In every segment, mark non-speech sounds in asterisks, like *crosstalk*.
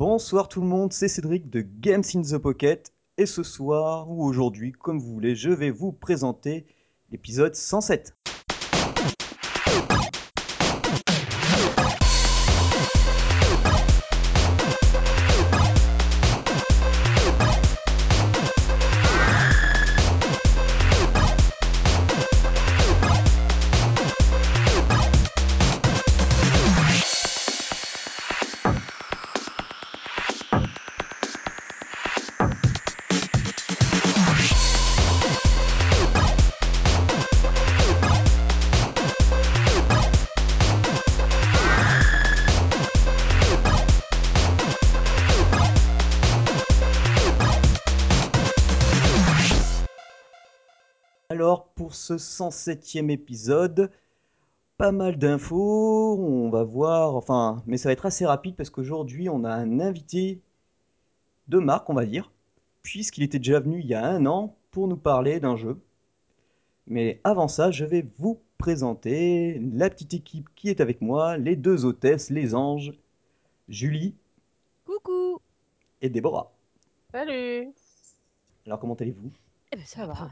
Bonsoir tout le monde, c'est Cédric de Games in the Pocket. Et ce soir, ou aujourd'hui, comme vous voulez, je vais vous présenter l'épisode 107. Ce 107e épisode, pas mal d'infos, on va voir, enfin, mais ça va être assez rapide parce qu'aujourd'hui, on a un invité de marque, on va dire, puisqu'il était déjà venu il y a un an pour nous parler d'un jeu. Mais avant ça, je vais vous présenter la petite équipe qui est avec moi, les deux hôtesses, les anges, Julie Coucou et Déborah. Salut Alors, comment allez-vous? Eh ben ça, Ça va.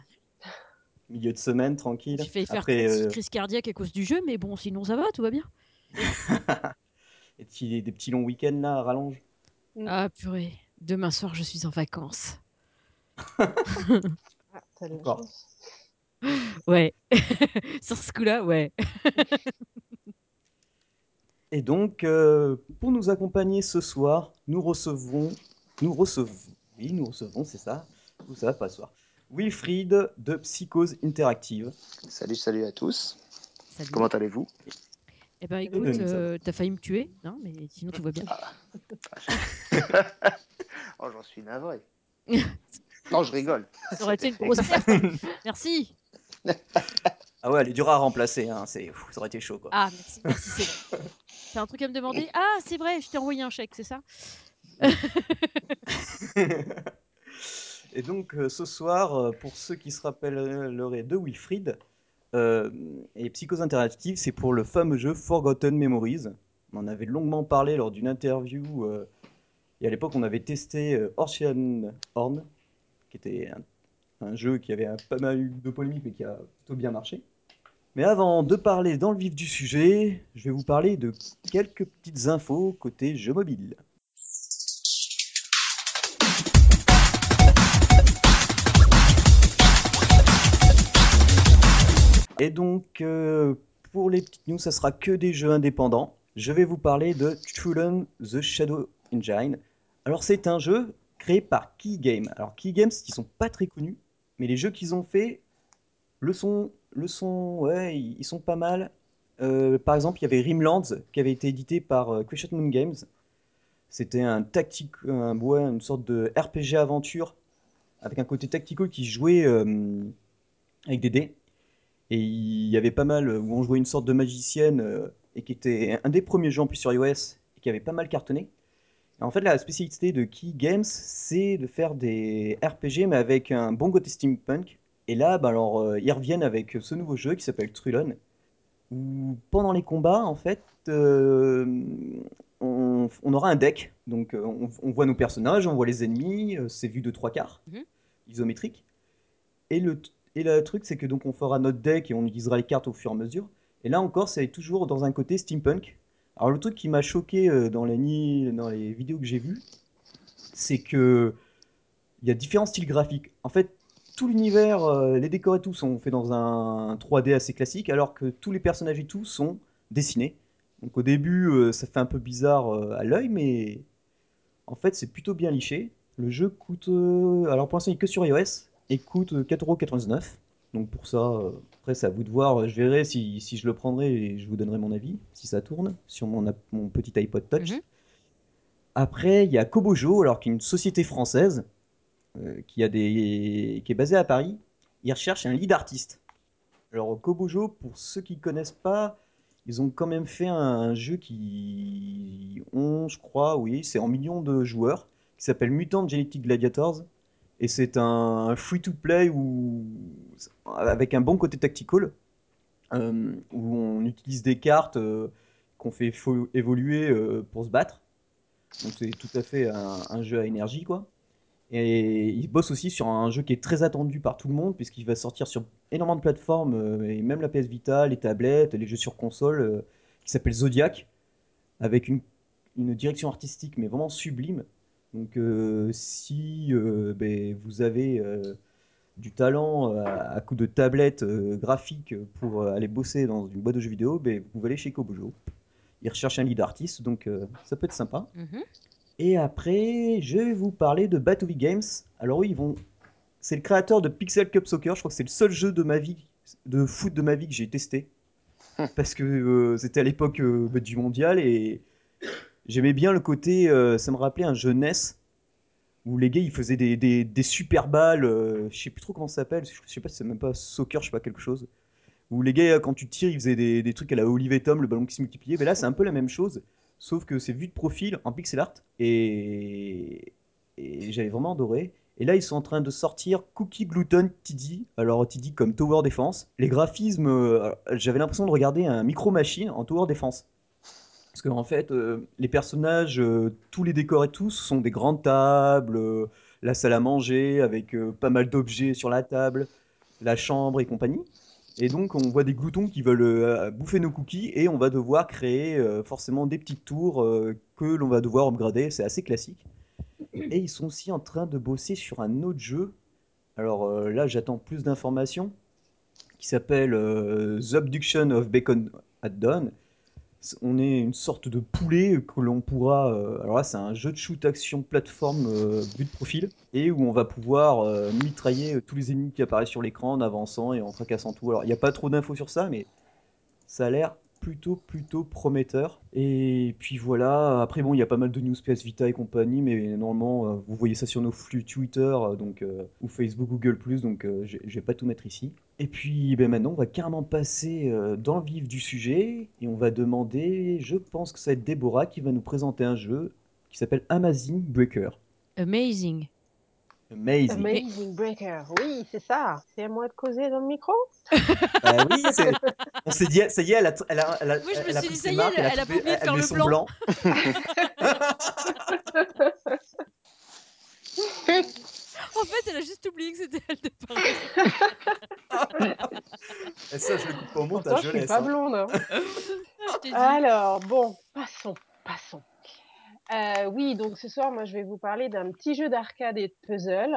Milieu de semaine, tranquille J'ai failli faire Après, crise, euh, crise cardiaque à cause du jeu, mais bon, sinon ça va, tout va bien. *laughs* des petits, des petits longs week-ends là, à rallonge Mm. Ah purée, demain soir je suis en vacances. Ah, t'as de la Encore. chance. Ouais, *laughs* sur ce coup-là, ouais. *laughs* Et donc, euh, pour nous accompagner ce soir, nous recevons, nous recevons, oui, nous recevons, c'est ça, ou ça va pas ce soir, Wilfried de Psychose Interactive. Salut, salut à tous. Salut. Comment allez-vous? Eh ben écoute, euh, t'as failli me tuer, non Mais sinon tout va bien. *laughs* Oh, j'en suis navré. *laughs* non, je rigole. Ça aurait été une grosse perte. *laughs* Merci. Ah ouais, elle est dure à remplacer, hein, c'est, ça aurait été chaud quoi. Ah merci, merci c'est vrai. T'as un truc à me demander? Ah c'est vrai, je t'ai envoyé un chèque, c'est ça? Et donc, euh, ce soir, euh, pour ceux qui se rappelleraient de Wilfried, euh, et Psychose Interactive, c'est pour le fameux jeu Forgotten Memories. On en avait longuement parlé lors d'une interview. et à l'époque, on avait testé Ocean Horn, qui était un, jeu qui avait pas mal eu de polémique, mais qui a plutôt bien marché. Mais avant de parler dans le vif du sujet, je vais vous parler de quelques petites infos côté jeux mobile. Et donc, euh, pour les petites news, ça sera que des jeux indépendants. Je vais vous parler de Trulen The Shadow Engine. Alors, c'est un jeu créé par Key Games. Alors, Key Games, ils sont pas très connus, mais les jeux qu'ils ont fait le sont, le sont, ouais, ils sont pas mal. Euh, par exemple, il y avait Rimlands qui avait été édité par euh, Crescent Moon Games. C'était un tactique, un, une sorte de RPG aventure avec un côté tactical qui jouait euh, avec des dés. Et il y avait pas mal où on jouait une sorte de magicienne euh, et qui était un des premiers jeux en plus sur iOS et qui avait pas mal cartonné. Et en fait, la spécialité de Key Games, c'est de faire des RPG mais avec un bon côté steampunk. Et là, bah alors, euh, ils reviennent avec ce nouveau jeu qui s'appelle Trulon, où pendant les combats, en fait, euh, on, on aura un deck. Donc, euh, on, on voit nos personnages, on voit les ennemis, euh, c'est vu de trois quarts, Mhm. isométrique. Et le, et le truc, c'est que donc on fera notre deck et on utilisera les cartes au fur et à mesure. Et là encore, c'est toujours dans un côté steampunk. Alors le truc qui m'a choqué euh, dans les, dans les vidéos que j'ai vues, c'est que il y a différents styles graphiques. En fait, tout l'univers, euh, les décors et tout sont faits dans un 3D assez classique, alors que tous les personnages et tout sont dessinés. Donc au début, euh, ça fait un peu bizarre à l'œil, mais en fait, c'est plutôt bien liché. Le jeu coûte, alors pour l'instant, il est que sur iOS et coûte euh, 4,99€. Donc pour ça, euh, après, c'est à vous de voir. Je verrai si, si je le prendrai et je vous donnerai mon avis, si ça tourne, sur mon petit iPod Touch. Mhm. Après, il y a Kobojo, alors qui est une société française euh, qui, a des... qui est basée à Paris. Ils recherchent un lead artiste. Alors Kobojo, pour ceux qui ne connaissent pas, ils ont quand même fait un jeu qui ont, je crois, oui, c'est en millions de joueurs, qui s'appelle Mutant Genetic Gladiators. Et c'est un free-to-play avec un bon côté tactical, euh, où on utilise des cartes euh, qu'on fait évoluer euh, pour se battre. Donc c'est tout à fait un, jeu à énergie, quoi. Et il bosse aussi sur un jeu qui est très attendu par tout le monde, puisqu'il va sortir sur énormément de plateformes, et même la PS Vita, les tablettes, les jeux sur console, qui s'appelle Zodiac, avec une, une direction artistique mais vraiment sublime. Donc euh, si euh, ben, vous avez euh, du talent euh, à coup de tablette euh, graphique pour euh, aller bosser dans une boîte de jeux vidéo, ben, vous pouvez aller chez Kobojo. Ils recherchent un lead artiste, donc euh, ça peut être sympa. Mhm. Et après, je vais vous parler de Batuvie Games. Alors oui, ils vont. C'est le créateur de Pixel Cup Soccer. Je crois que c'est le seul jeu de ma vie, de foot de ma vie que j'ai testé. *laughs* Parce que euh, c'était à l'époque euh, bah, du mondial et j'aimais bien le côté. euh, ça me rappelait un jeu NES où les gars ils faisaient des, super balles. euh, je sais plus trop comment ça s'appelle. Je sais pas si c'est même pas soccer, je sais pas quelque chose. Où les gars, quand tu tires, ils faisaient des, trucs à la Olivier Tom, le ballon qui se multipliait. Mais là, c'est un peu la même chose. Sauf que c'est vu de profil en pixel art. Et, et j'avais vraiment adoré. Et là, ils sont en train de sortir Cookie Gluten TD. Alors, TD comme Tower Defense. Les graphismes, euh, j'avais l'impression de regarder un Micro Machine en Tower Defense. Parce qu'en fait, euh, les personnages, euh, tous les décors et tout, ce sont des grandes tables, euh, la salle à manger avec pas mal d'objets sur la table, la chambre et compagnie. Et donc, on voit des gloutons qui veulent bouffer nos cookies et on va devoir créer forcément des petites tours que l'on va devoir upgrader. C'est assez classique. Et ils sont aussi en train de bosser sur un autre jeu. Alors là, j'attends plus d'informations. Qui s'appelle The Abduction of Bacon at Dawn. On est une sorte de poulet que l'on pourra. euh, alors là, c'est un jeu de shoot action plateforme euh, vue de profil et où on va pouvoir euh, mitrailler euh, tous les ennemis qui apparaissent sur l'écran en avançant et en fracassant tout. Alors il n'y a pas trop d'infos sur ça, mais ça a l'air plutôt prometteur. Et puis voilà, après bon, il y a pas mal de news PS Vita et compagnie, mais normalement euh, vous voyez ça sur nos flux Twitter euh, donc, euh, ou Facebook, Google ⁇ donc euh, je vais pas tout mettre ici. Et puis ben maintenant on va carrément passer dans le vif du sujet et on va demander, je pense que ça va être Déborah qui va nous présenter un jeu qui s'appelle Amazing Breaker. Amazing. Amazing. Amazing Breaker, oui, c'est ça. C'est à moi de causer dans le micro Bah oui, c'est- on s'est dit, ça y est, elle a, elle a, elle a, Oui, je me elle a suis pris dit, ses ça y est, marques, elle- a elle a trouvé- oublié de faire le son blanc. *laughs* En fait, elle a juste oublié que c'était elle de parler. *laughs* Et ça, je le coupe pas au Pourtant, montage, je je suis laisse. pas hein. blonde. hein. *laughs* Alors, bon. Euh, oui, donc ce soir, moi, je vais vous parler d'un petit jeu d'arcade et de puzzle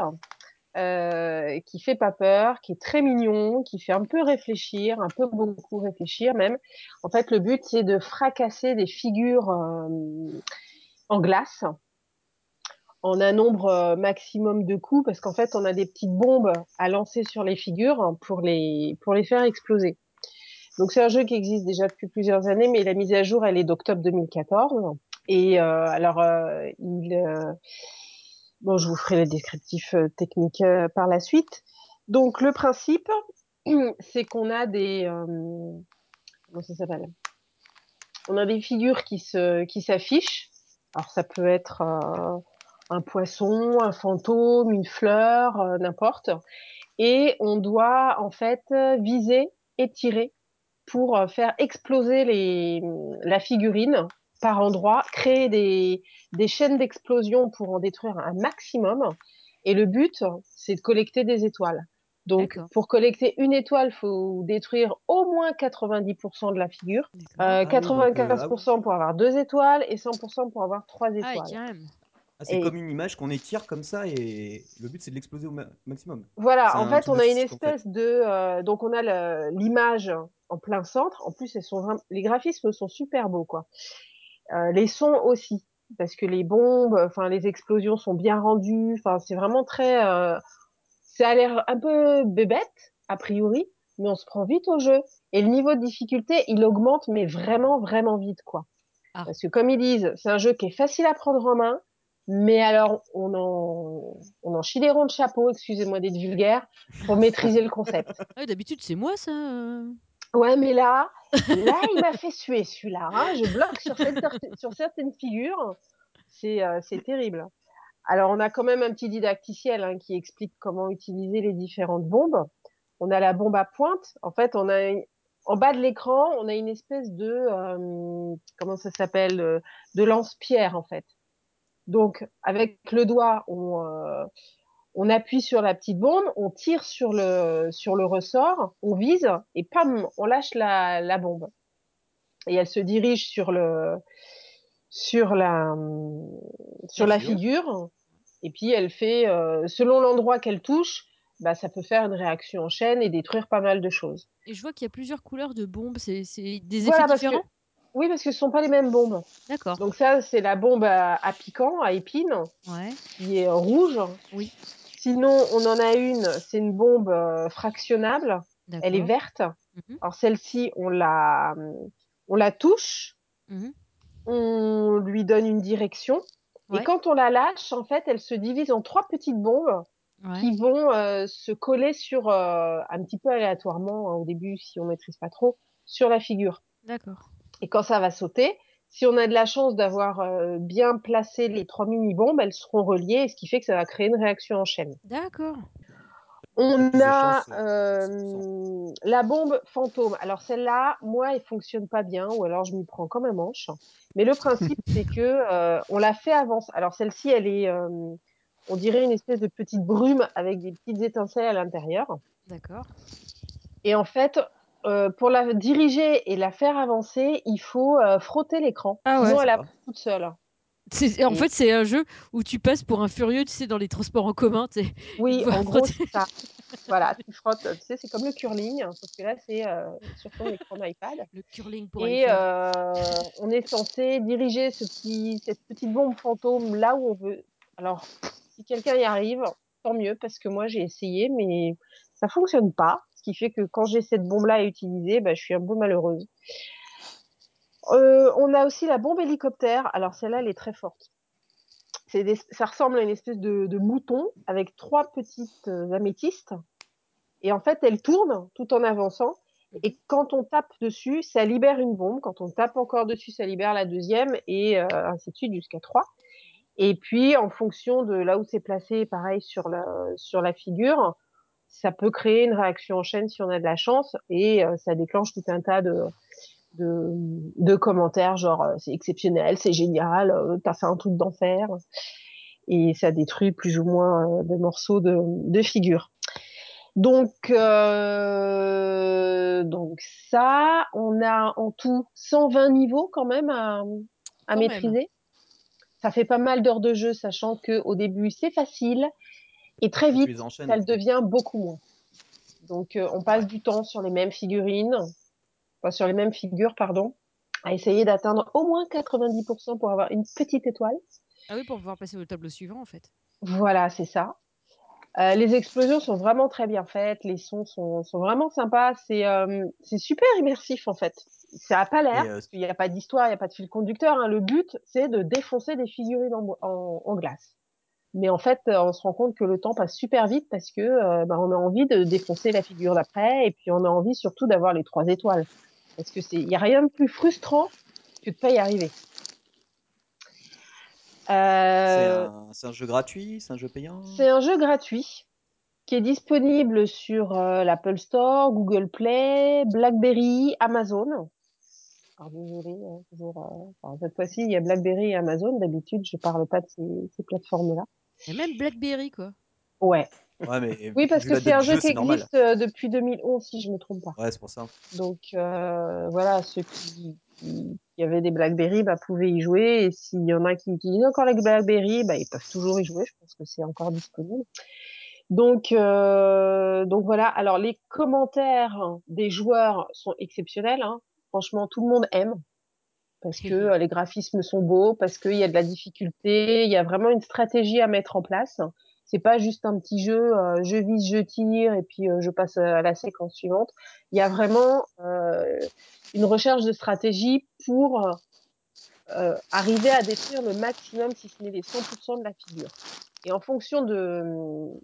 euh, qui fait pas peur, qui est très mignon, qui fait un peu réfléchir, un peu beaucoup réfléchir même. En fait, le but, c'est de fracasser des figures euh, en glace en un nombre euh, maximum de coups, parce qu'en fait, on a des petites bombes à lancer sur les figures pour les pour les faire exploser. Donc c'est un jeu qui existe déjà depuis plusieurs années, mais la mise à jour, elle est d'octobre 2014. Et euh, alors, euh, il, euh, bon, je vous ferai euh, techniques euh, par la suite. Donc le principe, *clears throat* c'est qu'on a des, comment ça s'appelle? On a des figures qui se, qui s'affichent. Alors ça peut être un poisson, un fantôme, une fleur, n'importe. Et on doit en fait viser et tirer pour faire exploser les, la figurine par endroits, créer des, des chaînes d'explosion pour en détruire un maximum. Et le but, c'est de collecter des étoiles. Donc, pour collecter une étoile, faut détruire au moins 90% de la figure, D'accord. euh, Ah euh, 95% pour avoir deux étoiles et 100% pour avoir trois Ah, étoiles. Ah, c'est Et- comme une image qu'on étire comme ça et le but c'est de l'exploser au ma- maximum. Voilà, en fait, on a une physique, en fait. espèce de, euh, donc on a l'image en plein centre. En plus, elles sont les graphismes sont super beaux, quoi. Euh, les sons aussi, parce que les bombes, enfin les explosions sont bien rendues. Enfin, c'est vraiment très, euh, ça a l'air un peu bébête a priori, mais on se prend vite au jeu. Et le niveau de difficulté, il augmente, mais vraiment, vraiment vite, quoi. Ah. Parce que comme ils disent, c'est un jeu qui est facile à prendre en main, mais alors on en, on en chie des ronds de chapeau, excusez-moi d'être vulgaire, pour maîtriser le concept. *laughs* Ah, D'habitude, c'est moi, ça. Ouais, mais là, là, il m'a fait suer celui-là. Hein. Je bloque sur, certaines figures. C'est euh, c'est terrible. Alors, on a quand même un petit didacticiel hein, qui explique comment utiliser les différentes bombes. On a la bombe à pointe. En fait, on a en bas de l'écran, on a une espèce de euh, comment ça s'appelle euh, de lance-pierre en fait. Donc, avec le doigt, on, euh, on appuie sur la petite bombe, on tire sur le, sur le ressort, on vise et pam, on lâche la, la bombe. Et elle se dirige sur le, sur la, sur La la figure. figure. Et puis, elle fait, euh, selon l'endroit qu'elle touche, bah, ça peut faire une réaction en chaîne et détruire pas mal de choses. Et je vois qu'il y a plusieurs couleurs de bombes. C'est c'est des Voilà, effets que, différents? Oui, parce que ce sont pas les mêmes bombes. D'accord. Donc ça, c'est la bombe à, à piquant, à épines, Ouais. qui est rouge. Oui. Sinon, on en a une, c'est une bombe euh, fractionnable. Elle est verte. Mhm, Alors celle-ci, on la, on la touche, mhm. on lui donne une direction. Ouais. Et quand on la lâche, en fait, elle se divise en trois petites bombes Ouais. qui vont euh, se coller sur, euh, un petit peu aléatoirement, hein, au début, si on maîtrise pas trop, sur la figure. D'accord. Et quand ça va sauter, si on a de la chance d'avoir euh, bien placé les trois mini-bombes, elles seront reliées, ce qui fait que ça va créer une réaction en chaîne. D'accord. On a euh, euh, la bombe fantôme. Alors celle-là, moi, elle fonctionne pas bien, ou alors je m'y prends comme un manche. Mais le principe, c'est que euh, on la fait avancer. Alors celle-ci, elle est, euh, on dirait une espèce de petite brume avec des petites étincelles à l'intérieur. D'accord. Et en fait, euh, pour la diriger et la faire avancer, il faut euh, frotter l'écran. Ah ouais. Sinon, elle avance toute seule. En Et- fait, c'est un jeu où tu passes pour un furieux, tu sais, dans les transports en commun. Oui, *laughs* en gros, c'est ça. *laughs* Voilà, tu frottes. Tu sais, c'est comme le curling, hein, sauf que là, c'est euh, sur ton écran d'iPad. Le curling pour Et euh, on est censé diriger ce petit, cette petite bombe fantôme là où on veut. Alors, si quelqu'un y arrive, tant mieux, parce que moi, j'ai essayé, mais ça fonctionne pas. Ce qui fait que quand j'ai cette bombe-là à utiliser, bah, je suis un peu malheureuse. Euh, on a aussi la bombe hélicoptère. Alors, celle-là, elle est très forte. Des- ça ressemble à une espèce de, de mouton avec trois petites euh, améthystes. Et en fait, elle tourne tout en avançant. Et quand on tape dessus, ça libère une bombe. Quand on tape encore dessus, ça libère la deuxième et euh, ainsi de suite jusqu'à trois. Et puis, en fonction de là où c'est placé, pareil sur la, sur la figure, ça peut créer une réaction en chaîne si on a de la chance et euh, ça déclenche tout un tas de, de, de commentaires genre euh, c'est exceptionnel, c'est génial, euh, t'as fait un truc d'enfer et ça détruit plus ou moins des morceaux de, de figure. Donc, euh, donc ça, on a en tout 120 niveaux quand même à, à Quand maîtriser. Ça fait pas mal d'heures de jeu, sachant que au début c'est facile et très vite ça le devient beaucoup moins. Donc euh, on passe du temps sur les mêmes figurines, enfin, sur les mêmes figures, pardon, à essayer d'atteindre au moins 90% pour avoir une petite étoile. Ah oui, pour pouvoir passer au tableau suivant, en fait. Voilà, c'est ça. Euh, les explosions sont vraiment très bien faites, les sons sont, sont vraiment sympas, c'est euh, c'est super immersif en fait. Ça a pas l'air, euh, parce qu'il n'y a pas d'histoire, il n'y a pas de fil conducteur. hein. Le but, c'est de défoncer des figurines en, bo- en, en glace. Mais en fait, euh, on se rend compte que le temps passe super vite parce que euh, bah, on a envie de défoncer la figure d'après et puis on a envie surtout d'avoir les trois étoiles. Parce que c'est, il y a rien de plus frustrant que de pas y arriver. C'est Euh, un, c'est un jeu gratuit, c'est un jeu payant? c'est un jeu gratuit qui est disponible sur euh, l'Apple Store, Google Play, BlackBerry, Amazon. Alors désolé, hein, toujours, euh, enfin, cette fois-ci il y a BlackBerry et Amazon. D'habitude, je parle pas de ces, ces plateformes-là. Et même Blackberry, quoi. Ouais. Ouais, mais *laughs* Oui, parce que c'est un jeu jeu, qui normal. existe euh, depuis 2011, si je me trompe pas. Ouais, c'est pour ça. Donc euh, voilà, ceux qui, qui, qui avaient des BlackBerry bah, pouvaient y jouer. Et s'il y en a qui utilisent encore les BlackBerry, bah, ils peuvent toujours y jouer. Je pense que c'est encore disponible. Donc, euh, donc voilà. Alors les commentaires des joueurs sont exceptionnels. Hein. Franchement, tout le monde aime parce que euh, les graphismes sont beaux, parce qu'il y a de la difficulté, il y a vraiment une stratégie à mettre en place. C'est pas juste un petit jeu, euh, je vise, je tire et puis euh, je passe à la séquence suivante. Il y a vraiment euh, une recherche de stratégie pour arriver à détruire le maximum, si ce n'est les 100% de la figure. Et en fonction de,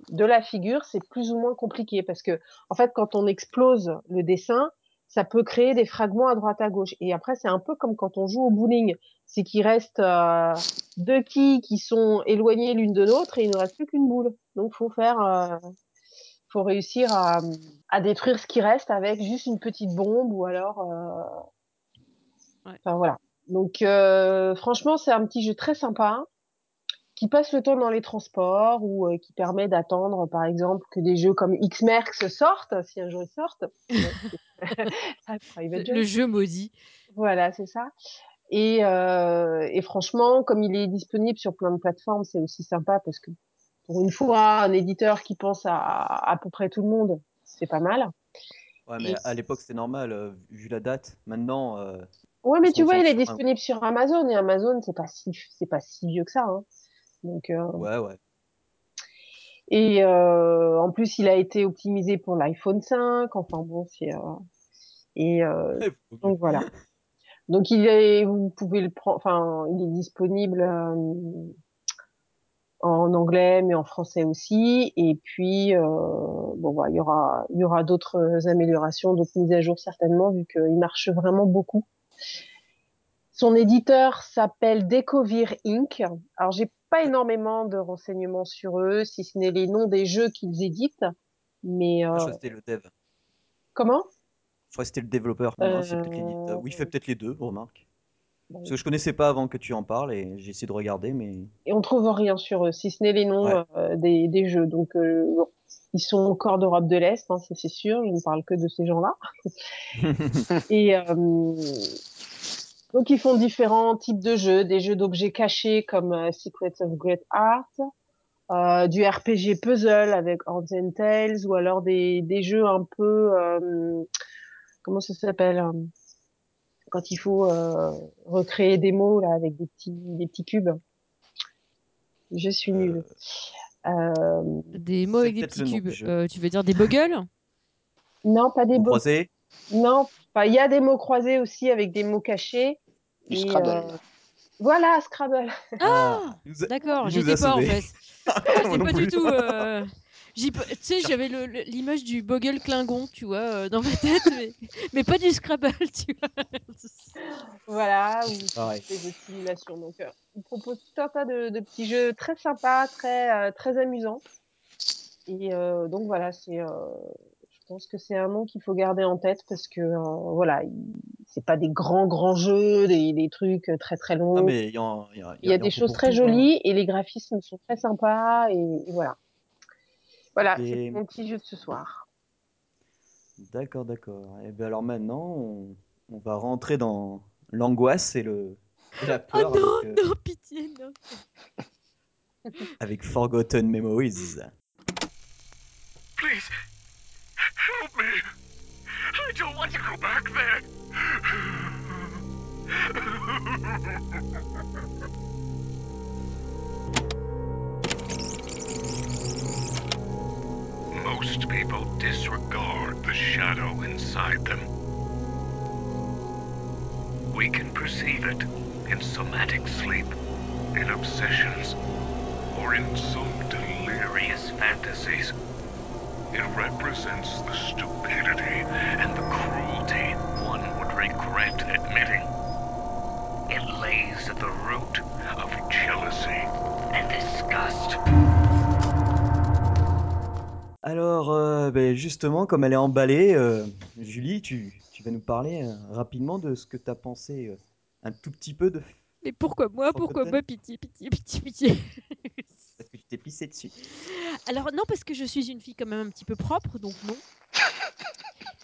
de la figure, c'est plus ou moins compliqué parce que, en fait, quand on explose le dessin, ça peut créer des fragments à droite à gauche. Et après, c'est un peu comme quand on joue au bowling. C'est qu'il reste euh, deux quilles qui sont éloignées l'une de l'autre et il ne reste plus qu'une boule. Donc, faut faire, euh, faut réussir à, à détruire ce qui reste avec juste une petite bombe ou alors, euh... Ouais. enfin voilà. Donc, euh, franchement, c'est un petit jeu très sympa. Qui passe le temps dans les transports ou euh, qui permet d'attendre, par exemple, que des jeux comme X-Merx sortent, si un jour ils sortent. *laughs* Le, jeu maudit. Voilà, c'est ça. Et, euh, et franchement, comme il est disponible sur plein de plateformes, c'est aussi sympa parce que pour une fois, un éditeur qui pense à à peu près tout le monde, c'est pas mal. Ouais, Et mais à l'époque, c'était normal, euh, vu la date. Maintenant, euh, ouais, mais tu vois, il est disponible sur Amazon et Amazon, c'est pas si c'est pas si vieux que ça. Hein. Donc euh, Ouais, ouais. et euh, en plus, il a été optimisé pour l'iPhone 5. Enfin bon, c'est euh, et *laughs* donc voilà. Donc il est, vous pouvez le prendre. Enfin, il est disponible. en anglais, mais en français aussi. Et puis, euh, bon, voilà, il y aura, il y aura d'autres améliorations, d'autres mises à jour certainement, vu qu'il marche vraiment beaucoup. Son éditeur s'appelle Decovir Inc. Alors, j'ai pas énormément de renseignements sur eux, si ce n'est les noms des jeux qu'ils éditent. Mais je euh, crois que c'était le dev. comment? Je crois que c'était le développeur. Non. Euh, Oui, il fait peut-être les deux, remarque. bon, Parce que je connaissais pas avant que tu en parles et j'ai essayé de regarder, mais. Et on trouve rien sur eux, si ce n'est les noms Ouais. euh, des, des jeux. Donc, euh, bon, ils sont encore d'Europe de l'Est, hein, c'est sûr. Je ne parle que de ces gens-là. *laughs* Et euh, donc ils font différents types de jeux, des jeux d'objets cachés comme euh, Secrets of Great Art, euh, du RPG puzzle avec Horns and Tales, ou alors des, des jeux un peu euh, comment ça s'appelle euh, quand il faut euh, recréer des mots là avec des petits des petits cubes. Je suis nulle. Euh, Des mots avec des petits cubes. Euh, tu veux dire des buggles non, pas des croisez Non, il y a des mots croisés aussi avec des mots cachés. Du Et, Scrabble. euh, voilà, Scrabble. Ah, il nous a- D'accord, il j'y nous a étais pas en fait. *laughs* J'étais non pas du tout. euh, Tu sais, j'avais l'image du Bogle Klingon, tu vois, euh, dans ma tête, mais, mais pas du Scrabble, *laughs* tu vois. Voilà, ou des jeux de simulation. Donc, euh, on propose tout un tas de, de petits jeux très sympas, très euh, très amusants. Et euh, donc voilà, c'est, euh, pense que c'est un nom qu'il faut garder en tête parce que euh, voilà, il- c'est pas des grands grands jeux, des, des trucs très très longs. Ah, mais il y a des choses très hein. jolies et les graphismes sont très sympas et, et voilà. Voilà, Et- c'est mon petit jeu de ce soir. D'accord, d'accord. Et bien alors maintenant, on, on va rentrer dans l'angoisse et, le, et la Oh peur non, avec, euh, non, pitié, non. avec Forgotten Memories. Please, don't want to go back there. Most people disregard the shadow inside them. We can perceive it in somatic sleep, in obsessions, or in some delirious fantasies. It represents the stupidity and the cruelty one would regret admitting. It lays at the root of jealousy and disgust. Alors, euh, ben, justement, comme elle est emballée, euh, Julie, tu, tu vas nous parler euh, rapidement de ce que tu as pensé euh, un tout petit peu de... Mais pourquoi moi? Pourquoi moi? Pitié, pitié, pitié, pitié. T'es pissé dessus. Alors non, parce que je suis une fille quand même un petit peu propre, donc non. *laughs*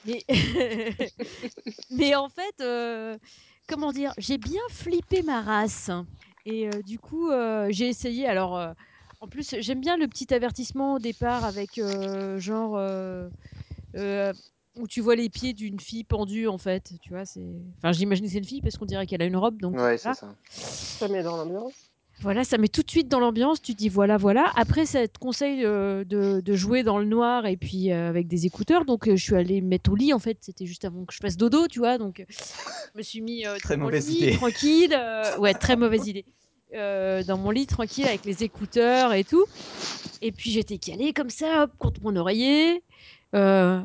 Mais, *laughs* mais en fait, euh, comment dire, j'ai bien flippé ma race. Et euh, du coup, euh, j'ai essayé. Alors, euh, en plus, j'aime bien le petit avertissement au départ avec euh, genre euh, euh, où tu vois les pieds d'une fille pendue en fait. Tu vois, c'est. Enfin, j'imagine que c'est une fille parce qu'on dirait qu'elle a une robe. Donc Ouais, c'est ça. Ça met dans l'ambiance. Voilà, ça met tout de suite dans l'ambiance. Tu te dis voilà, voilà. Après, ça te conseille euh, de, de jouer dans le noir et puis euh, avec des écouteurs. Donc, euh, je suis allée me mettre au lit. En fait, c'était juste avant que je fasse dodo, tu vois. Donc, je me suis mis Très dans mon lit, idée. tranquille. ouais, très mauvaise idée. Dans mon lit, tranquille, avec les écouteurs et tout. Et puis, j'étais calée comme ça, hop, contre mon oreiller. Euh,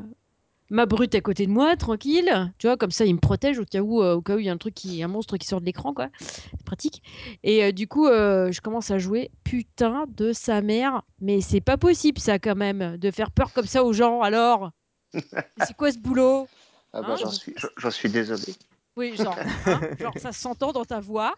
ma brute à côté de moi, tranquille. Tu vois, comme ça, il me protège au cas où, euh, au cas où il y a un truc qui, un monstre qui sort de l'écran, quoi. C'est pratique. Et euh, du coup, euh, je commence à jouer. Putain de sa mère. Mais c'est pas possible, ça, quand même, de faire peur comme ça aux gens. Alors, c'est quoi ce boulot? *laughs* Ah bah, Hein? j'en suis, suis désolé. Oui, genre, hein, genre, ça s'entend dans ta voix.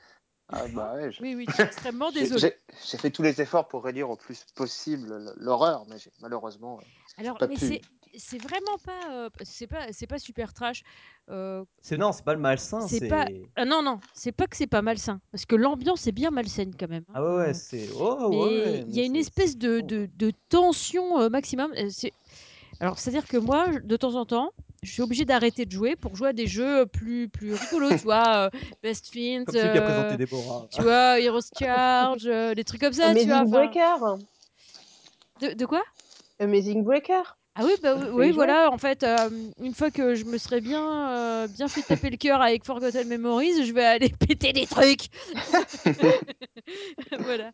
Ah bah ouais, je- Oui, extrêmement *laughs* désolé. j'ai fait tous les efforts pour réduire au plus possible l'horreur, mais malheureusement, Alors, pas mais pu. C'est vraiment pas, euh, c'est pas, c'est pas super trash. Euh, C'est non, c'est pas le malsain, c'est c'est. pas, ah non non, c'est pas que c'est pas malsain, parce que l'ambiance est bien malsaine quand même. hein. Ah ouais, ouais, Euh, c'est. Oh mais ouais, il y a une c'est- espèce c'est de, de, tension euh, maximum. Euh, c'est- Alors, c'est-à-dire que moi, je- de temps en temps, je suis obligée d'arrêter de jouer pour jouer à des jeux plus, plus rigolos, tu vois, euh, Best Fiends, Comme celui qui a présenté euh, Déborah. tu vois, Heroes Charge, euh, des trucs comme *laughs* ça, tu vois. Amazing enfin- Breaker. De, de quoi? Amazing Breaker. Ah oui, bah oui, peux oui, y jouer voilà, en fait, euh, une fois que je me serais bien, euh, bien fait taper le cœur avec Forgotten Memories, je vais aller *laughs* péter des trucs. *laughs* voilà.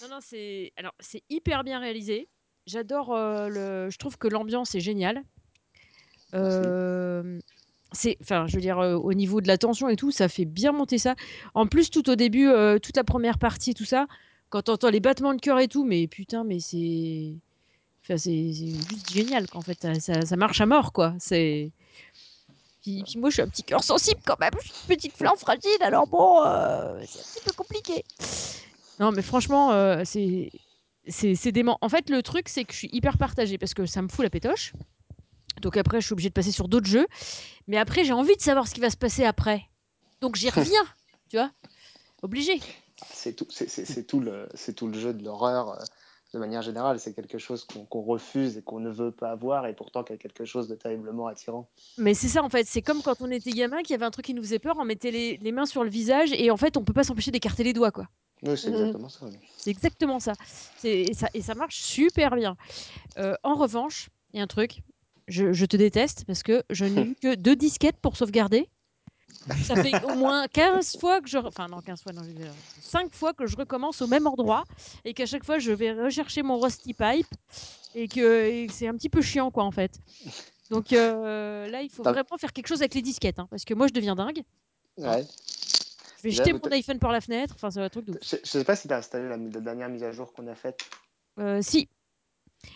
Non, non, c'est alors c'est hyper bien réalisé. J'adore euh, le. Je trouve que l'ambiance est géniale. Merci. C'est, enfin, je veux dire, au niveau de la tension et tout, ça fait bien monter ça. En plus, tout au début, toute la première partie et tout ça, quand t'entends les battements de cœur et tout, mais putain, mais c'est, enfin, c'est juste génial. Quoi, en fait, ça, ça- ça marche à mort, quoi. C'est. Puis, puis moi, je suis un petit cœur sensible quand même. Je suis une petite fleur fragile, alors bon, euh, c'est un petit peu compliqué. Non, mais franchement, euh, c'est c'est c'est dément. En fait, le truc, c'est que je suis hyper partagée parce que ça me fout la pétoche. Donc après, je suis obligée de passer sur d'autres jeux. Mais après, j'ai envie de savoir ce qui va se passer après. Donc j'y *laughs* reviens, tu vois. Obligé. C'est tout, c'est- tout, le, c'est tout le jeu de l'horreur euh, de manière générale. C'est quelque chose qu'on refuse et qu'on ne veut pas avoir, et pourtant qu'il y a quelque chose de terriblement attirant. Mais c'est ça, en fait. C'est comme quand on était gamin, qu'il y avait un truc qui nous faisait peur, on mettait les, les mains sur le visage et en fait, on peut pas s'empêcher d'écarter les doigts, quoi. Oui, c'est Mhm. exactement ça. oui. C'est exactement ça. C'est et ça. Et ça marche super bien. Euh, en revanche, il y a un truc. Je, je te déteste parce que je n'ai *laughs* eu que deux disquettes pour sauvegarder. Ça fait au moins 15 fois que je... Enfin non, 15 fois, non, 5 fois que je recommence au même endroit et qu'à chaque fois, je vais rechercher mon Rusty Pipe et que, c'est un petit peu chiant, quoi, en fait. Donc euh, là, il faut vraiment faire quelque chose avec les disquettes hein, parce que moi, je deviens dingue. Ouais. Je vais jeter mon iPhone par la fenêtre. Enfin, c'est un truc de. Je, je sais pas si tu as installé la, la dernière mise à jour qu'on a faite. Euh, si.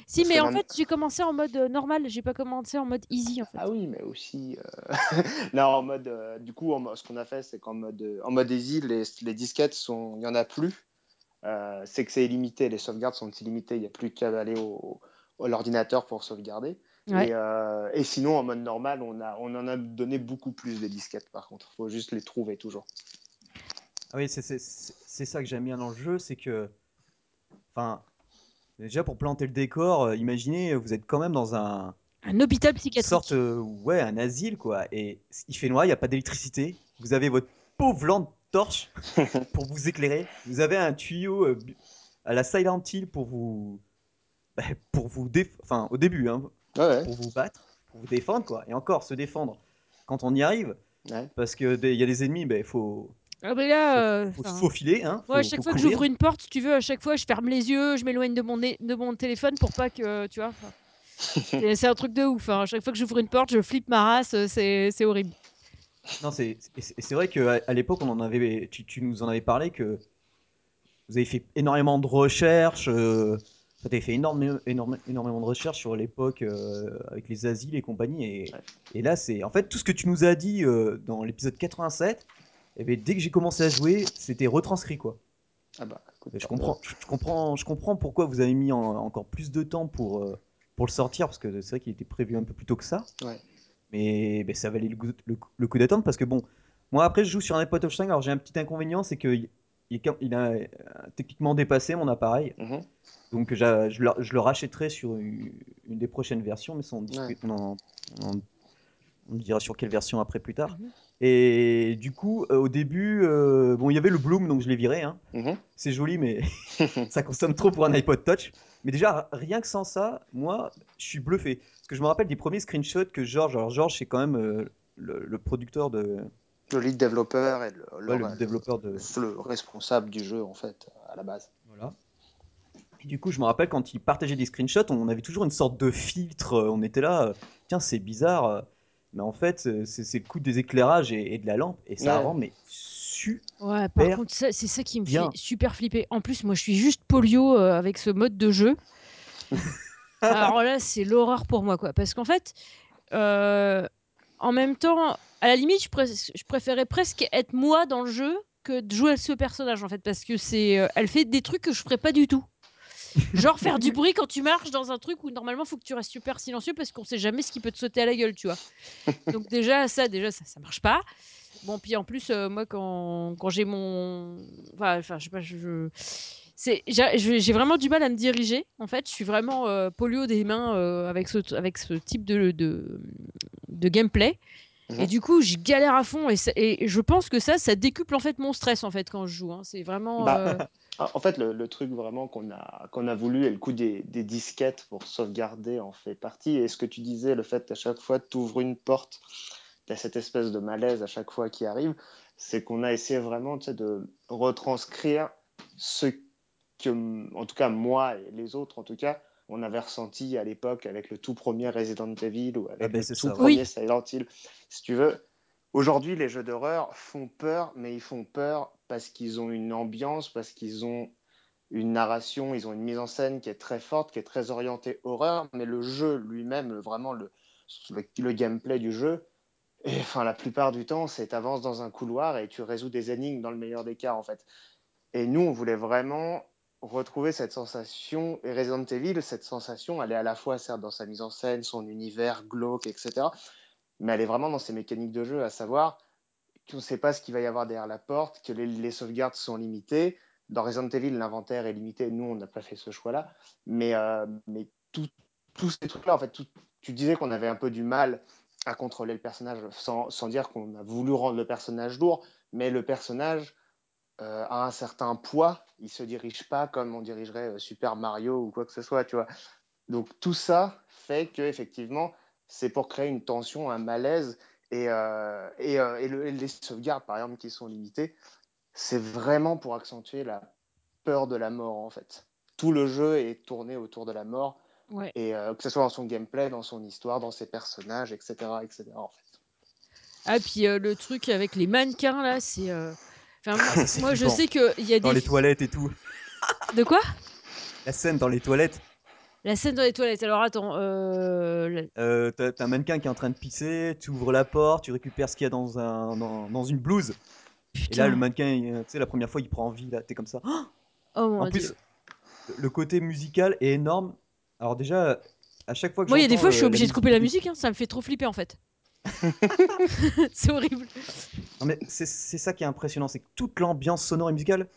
Si, mais en fait, j'ai commencé en mode euh, normal, j'ai pas commencé en mode easy en fait. Ah oui, mais aussi. euh, *laughs* non, en mode. euh, du coup, en mo- ce qu'on a fait, c'est qu'en mode, euh, en mode easy, les, les disquettes, sont, il n'y en a plus. Euh, c'est que c'est illimité. Les sauvegardes sont illimitées. Il n'y a plus qu'à aller au, au- à l'ordinateur pour sauvegarder. Ouais. Et, euh, et sinon, en mode normal, on, a, on en a donné beaucoup plus des disquettes, par contre. Il faut juste les trouver toujours. Ah oui, c'est- c'est c'est- c'est ça que j'aime bien dans le jeu, c'est que. Enfin. Déjà, pour planter le décor, euh, imaginez, vous êtes quand même dans un. Un hôpital Une psychiatrique. sorte. euh, ouais, un asile, quoi. Et il fait noir, il n'y a pas d'électricité. Vous avez votre pauvre lampe torche *laughs* pour vous éclairer. Vous avez un tuyau euh, bu- à la Silent Hill pour vous. bah, pour vous déf... Enfin, au début, hein, Ouais, pour vous battre, pour vous défendre, quoi. Et encore, se défendre quand on y arrive, ouais. parce qu'il y a des ennemis, il faut, Ah bah là, euh, faut se enfin, faufiler. Hein, moi, à faut- chaque faut fois que courir. j'ouvre une porte, si tu veux, à chaque fois, je ferme les yeux, je m'éloigne de mon, nez- de mon téléphone pour pas que, tu vois. enfin, *laughs* c'est c'est un truc de ouf. hein. À chaque fois que j'ouvre une porte, je flippe ma race, euh, c'est c'est horrible. Non, c'est et c'est- et c'est vrai qu'à à, l'époque, on en avait, tu, tu nous en avais parlé que vous avez fait énormément de recherches. Euh, tu avais fait énorme, énorme- énormément de recherches sur l'époque euh, avec les asiles et compagnie. Et là, c'est en fait tout ce que tu nous as dit euh, dans l'épisode 87. Et ben, dès que j'ai commencé à jouer, c'était retranscrit quoi. Ah bah, écoute, je comprends, je, je comprends, je comprends pourquoi vous avez mis en- encore plus de temps pour euh, pour le sortir parce que c'est vrai qu'il était prévu un peu plus tôt que ça. Ouais. Mais ben, ça valait le, goût- le, coup- le coup d'attendre parce que bon, moi après je joue sur un iPod Touch 5, alors j'ai un petit inconvénient, c'est qu'il il, a euh, techniquement dépassé mon appareil, Mhm. donc je, le- je le rachèterai sur une, une des prochaines versions, mais ça on, discute- on, en- on dira sur quelle version après plus tard. Mhm. Et du coup, euh, au début, euh, bon, il y avait le Bloom, donc je l'ai viré. Hein. Mhm. C'est joli, mais *laughs* *laughs* ça consomme trop pour un iPod Touch. Mais déjà, rien que sans ça, moi, je suis bluffé. Parce que je me rappelle des premiers screenshots que George, alors George, c'est quand même euh, le, le producteur de, Le lead développeur et le, ouais, le- le développeur de, le- le responsable du jeu, en fait, à la base. Voilà. Et du coup, je me rappelle quand il partageait des screenshots, on avait toujours une sorte de filtre. On était là, tiens, c'est bizarre. Mais en fait, euh, c'est le coup des éclairages et, et de la lampe. Et ça Ouais. rend, mais su. Ouais, par Super contre, c'est ça qui me bien. fait super flipper. En plus, moi, je suis juste polio euh, avec ce mode de jeu. *laughs* Alors là, c'est l'horreur pour moi, quoi. Parce qu'en fait, euh, en même temps, à la limite, je, pré- je préférais presque être moi dans le jeu que de jouer à ce personnage en fait parce que c'est, euh, elle fait des trucs que je ferais pas du tout. Genre faire du bruit quand tu marches dans un truc où normalement faut que tu restes super silencieux parce qu'on sait jamais ce qui peut te sauter à la gueule, tu vois. Donc déjà ça, déjà ça, ça marche pas. Bon puis en plus euh, moi quand, quand j'ai mon, enfin, je sais pas, je, j'ai vraiment du mal à me diriger. En fait, je suis vraiment euh, polio des mains euh, avec ce, avec ce type de, de gameplay. Et Mhm. du coup, je galère à fond et, ça- et je pense que ça, ça décuple en fait mon stress en fait quand je joue. hein. C'est vraiment. Bah, euh, *laughs* En fait, le, le truc vraiment qu'on a, qu'on a voulu, et le coup des, des disquettes pour sauvegarder en fait partie. Et ce que tu disais, le fait qu'à chaque fois tu ouvres une porte, tu as cette espèce de malaise à chaque fois qui arrive, c'est qu'on a essayé vraiment de retranscrire ce que, en tout cas moi et les autres, en tout cas, on avait ressenti à l'époque avec le tout premier Resident Evil ou avec Ah ben, le tout ça, premier Oui. Silent Hill. Si tu veux, Aujourd'hui, les jeux d'horreur font peur, mais ils font peur parce qu'ils ont une ambiance, parce qu'ils ont une narration, ils ont une mise en scène qui est très forte, qui est très orientée horreur, mais le jeu lui-même, vraiment le, le, le gameplay du jeu, et, enfin la plupart du temps, c'est avances dans un couloir et tu résous des énigmes dans le meilleur des cas en fait. Et nous, on voulait vraiment retrouver cette sensation, et Resident Evil, cette sensation, elle est à la fois certes dans sa mise en scène, son univers glauque, etc., mais elle est vraiment dans ses mécaniques de jeu, à savoir qu'on ne sait pas ce qu'il va y avoir derrière la porte, que les, sauvegardes sont limitées. Dans Resident Evil, l'inventaire est limité. Nous, on n'a pas fait ce choix-là. Mais, euh, mais tous ces trucs-là, en fait, tout- tu disais qu'on avait un peu du mal à contrôler le personnage, sans, sans dire qu'on a voulu rendre le personnage lourd, mais le personnage euh, a un certain poids. Il se dirige pas comme on dirigerait euh, Super Mario ou quoi que ce soit, tu vois. Donc tout ça fait que effectivement, c'est pour créer une tension, un malaise, et, euh, et, euh, et le- et les sauvegardes, par exemple, qui sont limitées, c'est vraiment pour accentuer la peur de la mort, en fait. Tout le jeu est tourné autour de la mort, Ouais. et que ce soit dans son gameplay, dans son histoire, dans ses personnages, etc., etc. En fait. Ah, puis le truc avec les mannequins là, c'est. Enfin, moi, ça, c'est moi, je flippant. sais qu'il y a Dans des. les toilettes et tout. De quoi? La scène dans les toilettes, La scène dans les toilettes. Alors attends. Euh... la- euh, t'as t'as un mannequin qui est en train de pisser, tu ouvres la porte, tu récupères ce qu'il y a dans, un, dans, dans une blouse. Et Putain. là, le mannequin, il- tu sais, la première fois, il prend envie, là, t'es comme ça. *gasps* Oh mon en dieu. plus, le côté musical est énorme. Alors déjà, à chaque fois que Moi, il y a des j'entends, fois, je suis euh, obligée de couper la musique. hein, Ça me fait trop flipper en fait. *laughs* c'est horrible. Non mais c'est c'est ça qui est impressionnant, c'est que toute l'ambiance sonore et musicale,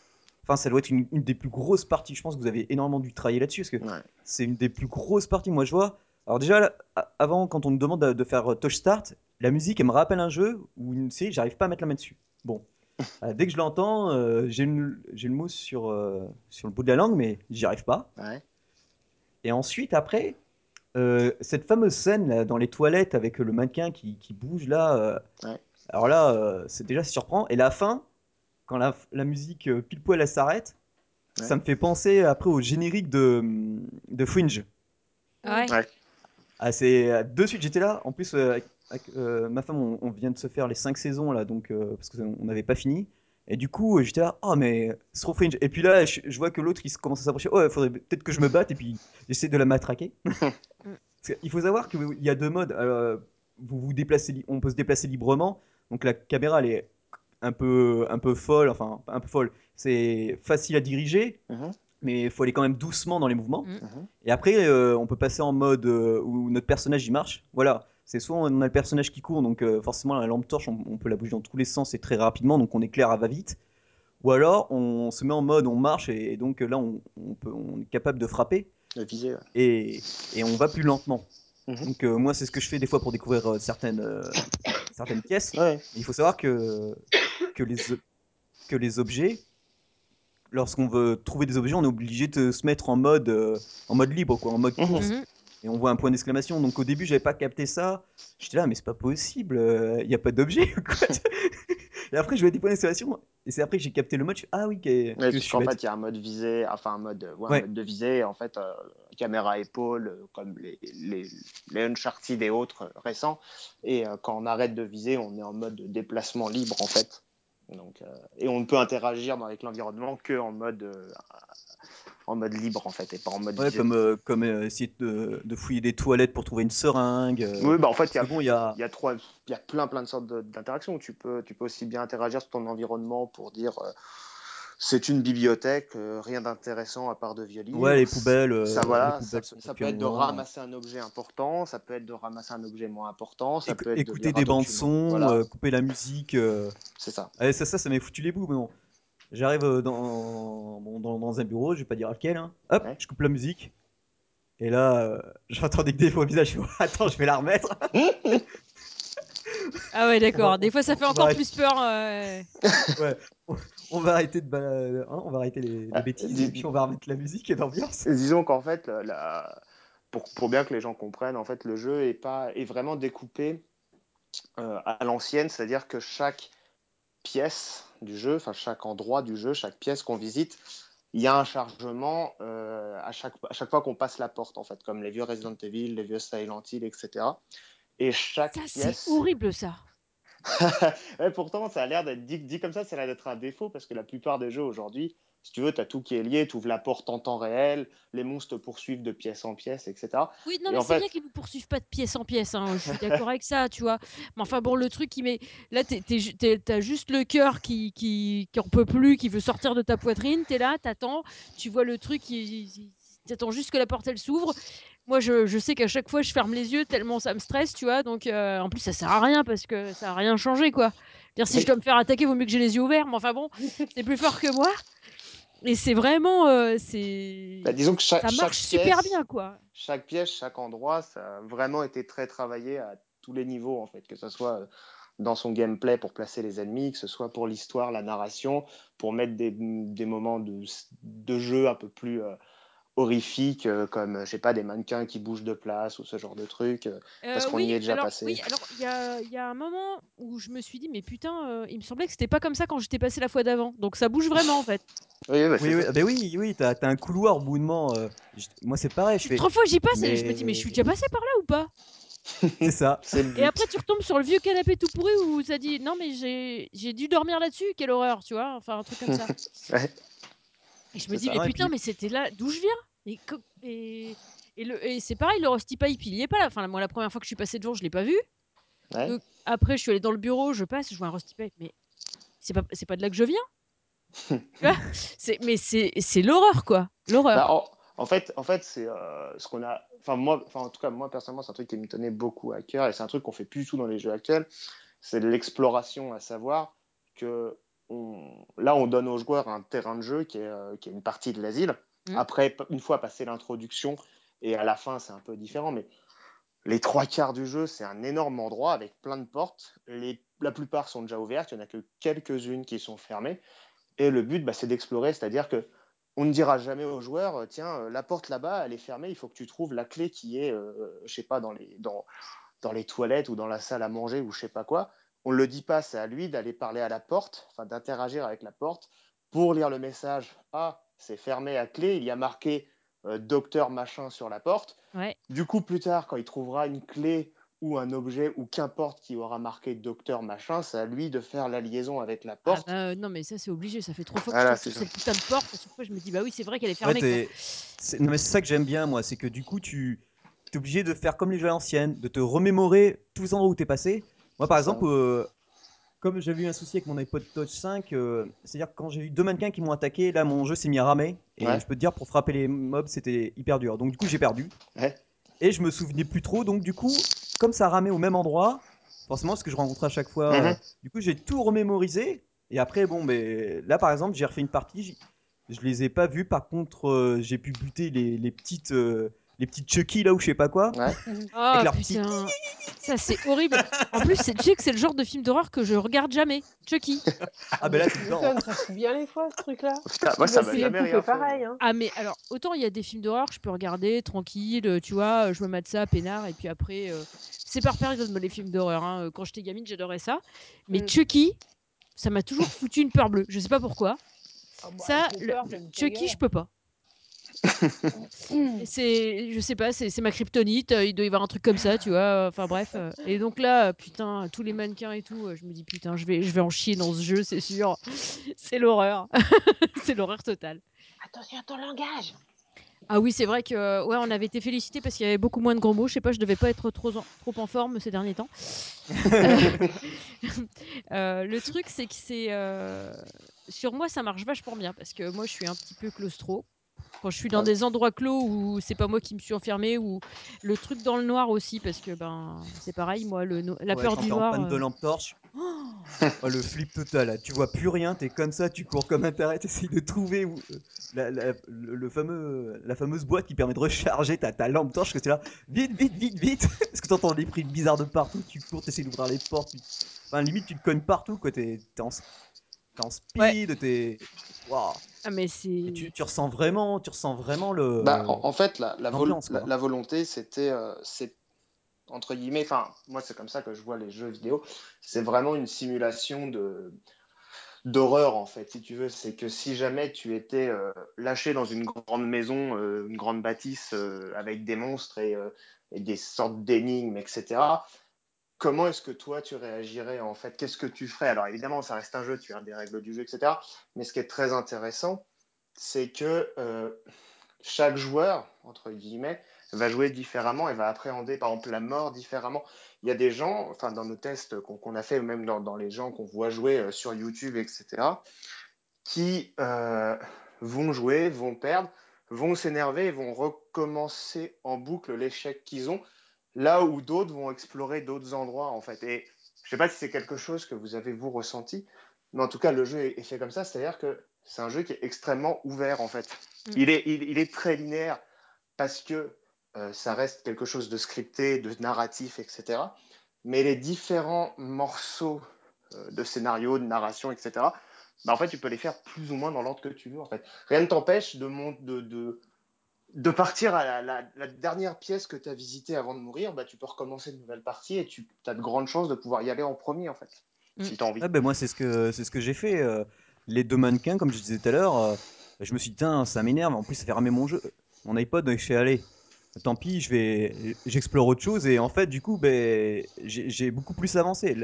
enfin ça doit être une, une des plus grosses parties, je pense que vous avez énormément dû travailler là-dessus, parce que Ouais. c'est une des plus grosses parties, moi je vois. Alors déjà, là, avant, quand on me demande de, faire euh, Touch Start, la musique, elle me rappelle un jeu où une série, j'arrive pas à mettre la main dessus. Bon, *laughs* Euh, dès que je l'entends, euh, j'ai le mot sur, euh, sur le bout de la langue, mais j'y arrive pas. Ouais. Et ensuite, après, euh, cette fameuse scène là, dans les toilettes avec le mannequin qui, qui bouge là, euh, Ouais. alors là, euh, c'est déjà surprend. Et la fin, quand la, la musique euh, pile poil elle s'arrête, Ouais. ça me fait penser après au générique de, de Fringe. Ouais. Ouais. Ah, c'est euh, de suite, j'étais là. En plus, euh, avec, avec, euh, ma femme, on, on vient de se faire les 5 saisons là, donc euh, parce qu'on n'avait pas fini. Et du coup, euh, j'étais là, oh mais c'est trop Fringe. Et puis là, je, je vois que l'autre il commence à s'approcher. Oh, il faudrait peut-être que je me batte. Et puis j'essaie de la matraquer. *laughs* *laughs* Qu'il faut savoir qu'il y a deux modes. Euh, vous vous déplacez, on peut se déplacer librement. Donc la caméra, elle est un peu, un peu folle. Enfin, un peu folle. C'est facile à diriger, Mhm. mais il faut aller quand même doucement dans les mouvements. Mhm. Mhm. Et après, euh, on peut passer en mode euh, où notre personnage il marche. Voilà. C'est soit on a le personnage qui court, donc euh, forcément la lampe torche, on, on peut la bouger dans tous les sens et très rapidement, donc on éclaire à va-vite. Ou alors on se met en mode on marche et, et donc là on, on peut, on est capable de frapper ouais. et, et on va plus lentement. Mhm. Donc euh, moi c'est ce que je fais des fois pour découvrir euh, certaines, euh, certaines pièces. Ouais. Il faut savoir que, que, les, que les objets, lorsqu'on veut trouver des objets, on est obligé de se mettre en mode, euh, en mode libre, quoi, en mode Mhm. course. Mhm. Et on voit un point d'exclamation. Donc au début, j'avais pas capté ça. J'étais là, mais c'est pas possible, il n'y a pas d'objet. *laughs* et après, je vois des points d'exclamation. Et c'est après que j'ai capté le mode. je ah oui, Ouais, parce qu'en fait, il y a un mode visé, enfin un mode, ouais, un Ouais. mode de visée, en fait, euh, caméra épaule, euh, comme les, les, les Uncharted et autres euh, récents. Et euh, quand on arrête de viser, on est en mode de déplacement libre, en fait. Donc, euh, et on ne peut interagir avec l'environnement que en mode, euh, en mode libre en fait et pas en mode Ouais, comme, euh, comme euh, essayer de, de fouiller des toilettes pour trouver une seringue. euh, Oui, bah en fait, il bon, il y a. il y a trois, il y a plein plein de sortes d'interactions. Tu peux, tu peux aussi bien interagir sur ton environnement pour dire c'est une bibliothèque, rien d'intéressant à part de vieux livres. Ouais, les poubelles, Ça les voilà, poubelles ça, ça peut être de ramasser un objet important, ça peut être de ramasser un objet moins important, ça peut être écouter des bandes son, Voilà, couper la musique. c'est ça. Ouais, ça, ça, ça m'a foutu les bouts. Mais bon, j'arrive euh, dans, bon, dans, dans un bureau, je vais pas dire lequel. hein. Hop, Ouais. je coupe la musique. Et là, euh, j'entends des fois au visage. *laughs* Attends, je vais la remettre. *laughs* Ah ouais, d'accord. Des fois, ça fait encore plus peur. euh. *laughs* Ouais. On, va arrêter de bala- hein, on va arrêter les, les Ah, bêtises et puis on va remettre la musique et l'ambiance. Disons qu'en fait, la- la- pour, pour bien que les gens comprennent, en fait, le jeu est, pas, est vraiment découpé euh, à l'ancienne, c'est-à-dire que chaque pièce du jeu, enfin chaque endroit du jeu, chaque pièce qu'on visite, il y a un chargement euh, à, chaque, à chaque fois qu'on passe la porte, en fait, comme les vieux Resident Evil, les vieux Silent Hill, etc. Et chaque Ça, pièce. c'est horrible, ça. *laughs* Ouais, pourtant, ça a l'air d'être dit, dit comme ça, ça a l'air d'être un défaut parce que la plupart des jeux aujourd'hui, si tu veux, tu as tout qui est lié, tu ouvres la porte en temps réel, les monstres te poursuivent de pièce en pièce, etc. Oui, non, Et mais c'est fait- bien qu'ils nous poursuivent pas de pièce en pièce. hein, Je suis *laughs* d'accord avec ça, tu vois. Mais enfin, bon, le truc qui met. Là, t'as juste le cœur qui, qui, qui en peut plus, qui veut sortir de ta poitrine. T'es là, t'attends, tu vois le truc, qui... t'attends juste que la porte elle s'ouvre. Moi, je, je sais qu'à chaque fois, je ferme les yeux tellement ça me stresse, tu vois. Donc, euh, en plus, ça sert à rien parce que ça a rien changé, quoi. Dire, si je dois me faire attaquer, vaut mieux que j'ai les yeux ouverts. Mais enfin, bon, c'est plus fort que moi. Et c'est vraiment. euh, c'est... Bah, disons que chaque, Ça chaque marche super bien, quoi. chaque pièce, chaque endroit, ça a vraiment été très travaillé à tous les niveaux, en fait, que ce soit dans son gameplay pour placer les ennemis, que ce soit pour l'histoire, la narration, pour mettre des, des moments de, de jeu un peu plus euh, horrifiques, euh, comme, je sais pas, des mannequins qui bougent de place ou ce genre de trucs. euh. Parce qu'on oui, y est déjà alors, passé. Oui, alors il y a, il y a un moment où je me suis dit, mais putain, euh, il me semblait que c'était pas comme ça quand j'étais passé la fois d'avant. Donc ça bouge vraiment en fait. Oui, bah, Oui, oui, oui, oui, t'as as un couloir au bout de moment. euh, je- moi, c'est pareil, je fais. Trois fois j'y passe et je me dis, mais je suis déjà passé par là ou pas? C'est ça. *laughs* Et après tu retombes sur le vieux canapé tout pourri où ça dit, non mais j'ai j'ai dû dormir là-dessus, quelle horreur, tu vois, enfin un truc comme ça. *laughs* Ouais. Et je me dis, ça. mais putain, puis- mais c'était là, d'où je viens? Et, co- et, et, le- et c'est pareil, le Rusty Pipe, il y est pas là. Enfin, moi, la première fois que je suis passé devant, je l'ai pas vu. Ouais. Donc, après, je suis allée dans le bureau, je passe, je vois un Rusty Pipe, mais c'est pas, c'est pas de là que je viens. *laughs* C'est- mais c'est c'est l'horreur, quoi. L'horreur. Bah, en, en fait, en fait c'est euh, ce qu'on a. Enfin, moi, enfin, en tout cas, moi, personnellement, c'est un truc qui me tenait beaucoup à cœur et c'est un truc qu'on fait plus du tout dans les jeux actuels. C'est l'exploration, à savoir que on- là, on donne aux joueurs un terrain de jeu qui est, euh, qui est une partie de l'asile. Mhm. Après, une fois passé l'introduction et à la fin, c'est un peu différent, mais les trois quarts du jeu, c'est un énorme endroit avec plein de portes. Les, la plupart sont déjà ouvertes, il n'y en a que quelques-unes qui sont fermées. Et le but, bah, c'est d'explorer, c'est-à-dire que on ne dira jamais aux joueurs, euh, tiens, euh, la porte là-bas, elle est fermée, il faut que tu trouves la clé qui est, euh, je sais pas, dans les, dans, dans les toilettes ou dans la salle à manger ou je sais pas quoi. On ne le dit pas, c'est à lui d'aller parler à la porte, enfin d'interagir avec la porte pour lire le message. Ah, c'est fermé à clé, il y a marqué euh, docteur machin sur la porte. Ouais. Du coup, plus tard, quand il trouvera une clé ou un objet ou qu'importe qui aura marqué docteur machin, c'est à lui de faire la liaison avec la Ah porte. bah, euh, non, mais ça, c'est obligé. Ça fait trois fois que Voilà, je cette putain de porte. À chaque fois, je me dis, bah oui, c'est vrai qu'elle est fermée. non, mais c'est ça que j'aime bien, moi. C'est que du coup, tu es obligé de faire comme les jeux à l'ancienne, de te remémorer tous les endroits où t'es passé. Moi, par exemple, euh, comme j'avais eu un souci avec mon iPod Touch 5, euh, c'est-à-dire que quand j'ai eu deux mannequins qui m'ont attaqué, là, mon jeu s'est mis à ramer. Et Ouais. je peux te dire, pour frapper les mobs, c'était hyper dur. Donc, du coup, j'ai perdu. Ouais. Et je me souvenais plus trop. Donc, du coup, comme ça ramait au même endroit, forcément, ce que je rencontrais à chaque fois, Mhm. euh, du coup, j'ai tout remémorisé. Et après, bon, mais là, par exemple, j'ai refait une partie. j'y- Je les ai pas vus. Par contre, euh, j'ai pu buter les, les petites, euh, les petites Chucky là ou je sais pas quoi. Ouais. *laughs* Ah Avec leur petit- putain, ça c'est horrible. En plus, c'est- tu sais que c'est le genre de film d'horreur que je regarde jamais. Chucky. *laughs* Ah, ben là, dedans. m'étonnes, ça bien les fois ce truc-là. Putain, moi, ça Bah, m'a jamais rien fait. pareil. Hein. Ah mais alors autant il y a des films d'horreur, je peux regarder tranquille, euh, tu vois, euh, je me mate ça peinard et puis après euh, c'est par période les films d'horreur. hein. Quand j'étais gamine, j'adorais ça. Mais Mm. Chucky, ça m'a toujours foutu une peur bleue. Je sais pas pourquoi. Ah bah, ça, le- peur, Chucky, je peux pas. *laughs* C'est, je sais pas, c'est ma kryptonite. euh, Il doit y avoir un truc comme ça, tu vois. Enfin bref. euh. Et donc là, euh, putain, tous les mannequins et tout, euh, je me dis putain, je vais, je vais en chier dans ce jeu, c'est sûr. *laughs* C'est l'horreur. *laughs* c'est l'horreur totale. attention à ton langage. Ah oui, c'est vrai que ouais, on avait été félicités parce qu'il y avait beaucoup moins de gros mots. Je sais pas, je devais pas être trop en, trop en forme ces derniers temps. Euh, le truc, c'est que c'est euh, sur moi, ça marche vachement bien parce que moi, je suis un petit peu claustro. Quand je suis dans des endroits clos où c'est pas moi qui me suis enfermé ou le truc dans le noir aussi parce que ben c'est pareil, moi le no- la Ouais, peur quand du en noir. panne de euh, lampe torche. *gasps* Oh, le flip total, là. tu vois plus rien, t'es comme ça, tu cours comme un taré, t'essayes de trouver où, euh, la, la- le, le fameux, la fameuse boîte qui permet de recharger ta, ta lampe torche, que c'est là, vite, vite, vite, vite, *laughs* parce que t'entends des bruits bizarres de partout, tu cours, t'essayes d'ouvrir les portes, tu- enfin limite tu te cognes partout, quoi, t'es en, t'es en speed, t'es... Waouh. Ah mais c'est tu, tu ressens vraiment, tu ressens vraiment le... Bah, en, en fait, la, la, vol- l'ambiance, la, quoi. la volonté, c'était, euh, c'est entre guillemets, enfin, moi, c'est comme ça que je vois les jeux vidéo. C'est vraiment une simulation de d'horreur, en fait, si tu veux. C'est que si jamais tu étais euh, lâché dans une grande maison, euh, une grande bâtisse euh, avec des monstres et, euh, et des sortes d'énigmes, etc. Comment est-ce que toi tu réagirais en fait? Qu'est-ce que tu ferais? Alors évidemment, ça reste un jeu, tu as des règles du jeu, etc. Mais ce qui est très intéressant, c'est que euh, chaque joueur, entre guillemets, va jouer différemment et va appréhender, par exemple, la mort différemment. Il y a des gens, enfin, dans nos tests qu'on a fait, même dans, dans les gens qu'on voit jouer euh, sur YouTube, etc., qui euh, vont jouer, vont perdre, vont s'énerver et vont recommencer en boucle l'échec qu'ils ont, là où d'autres vont explorer d'autres endroits, en fait. Et je sais pas si c'est quelque chose que vous avez, vous, ressenti, mais en tout cas, le jeu est fait comme ça, c'est-à-dire que c'est un jeu qui est extrêmement ouvert, en fait. Mm. Il est, il, il est très linéaire parce que euh, ça reste quelque chose de scripté, de narratif, etc. Mais les différents morceaux euh, de scénario, de narration, etc., bah, en fait, tu peux les faire plus ou moins dans l'ordre que tu veux. En fait. Rien ne t'empêche de, mon- de, de, de partir à la, la- la dernière pièce que tu as visitée avant de mourir. Bah, tu peux recommencer une nouvelle partie et tu as de grandes chances de pouvoir y aller en premier, en fait, Mm. si tu as envie. Ouais, ben moi, c'est ce que, c'est ce que j'ai fait. euh, les deux mannequins, comme je disais tout à l'heure, euh, je me suis dit, tiens, ça m'énerve. En plus, ça fait ramer mon jeu, mon iPod. Donc, je fais, allez, tant pis, je vais, j'explore autre chose. Et en fait, du coup, ben, j'ai beaucoup plus avancé.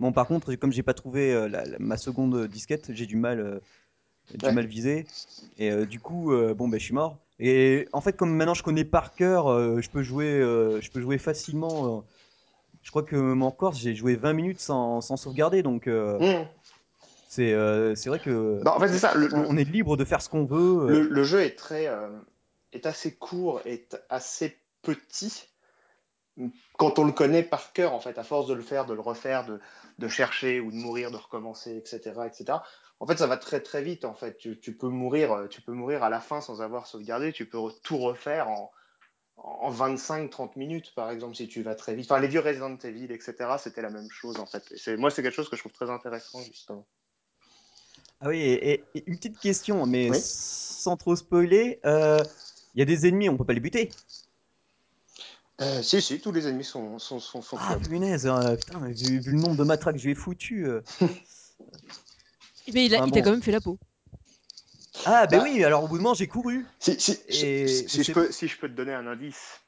Bon, par contre, comme j'ai pas trouvé euh, la- la- ma seconde disquette, j'ai du mal, euh, du Ouais. mal visé. Et euh, du coup, euh, bon, ben, je suis mort. Et en fait, comme maintenant je connais par cœur, euh, je peux jouer, euh, je peux jouer facilement. euh, je crois que mon Corse, j'ai joué 20 minutes sans, sans sauvegarder. Donc, euh, Mmh. c'est euh, c'est vrai que Bah, en fait, c'est ça. Le, on, le- on est libre de faire ce qu'on veut. le, le jeu est très, euh, est assez court, est assez petit quand on le connaît par cœur, en fait, à force de le faire, de le refaire, de, de chercher ou de mourir, de recommencer, etc., etc. En fait, ça va très très vite. En fait, tu, tu peux mourir, euh, tu peux mourir à la fin sans avoir sauvegardé. Tu peux tout refaire en, en 25-30 minutes, par exemple, si tu vas très vite. Enfin, les vieux Resident Evil, etc. C'était la même chose, en fait. Et moi, c'est quelque chose que je trouve très intéressant, justement. Ah oui, et, une petite question, mais Oui. sans trop spoiler, euh, il y a des ennemis, on peut pas les buter. Euh, si, si, tous les ennemis sont, sont, sont, sont Ah punaise, euh, putain, mais vu, vu le nombre de matraques que je lui ai foutu. *laughs* Mais il a- Enfin il t'a bon. quand même fait la peau. Ah ben Bah, oui, alors au bout de moment j'ai couru. Si, si, Et- si, si je c'est peux, bon. si je peux te donner un indice,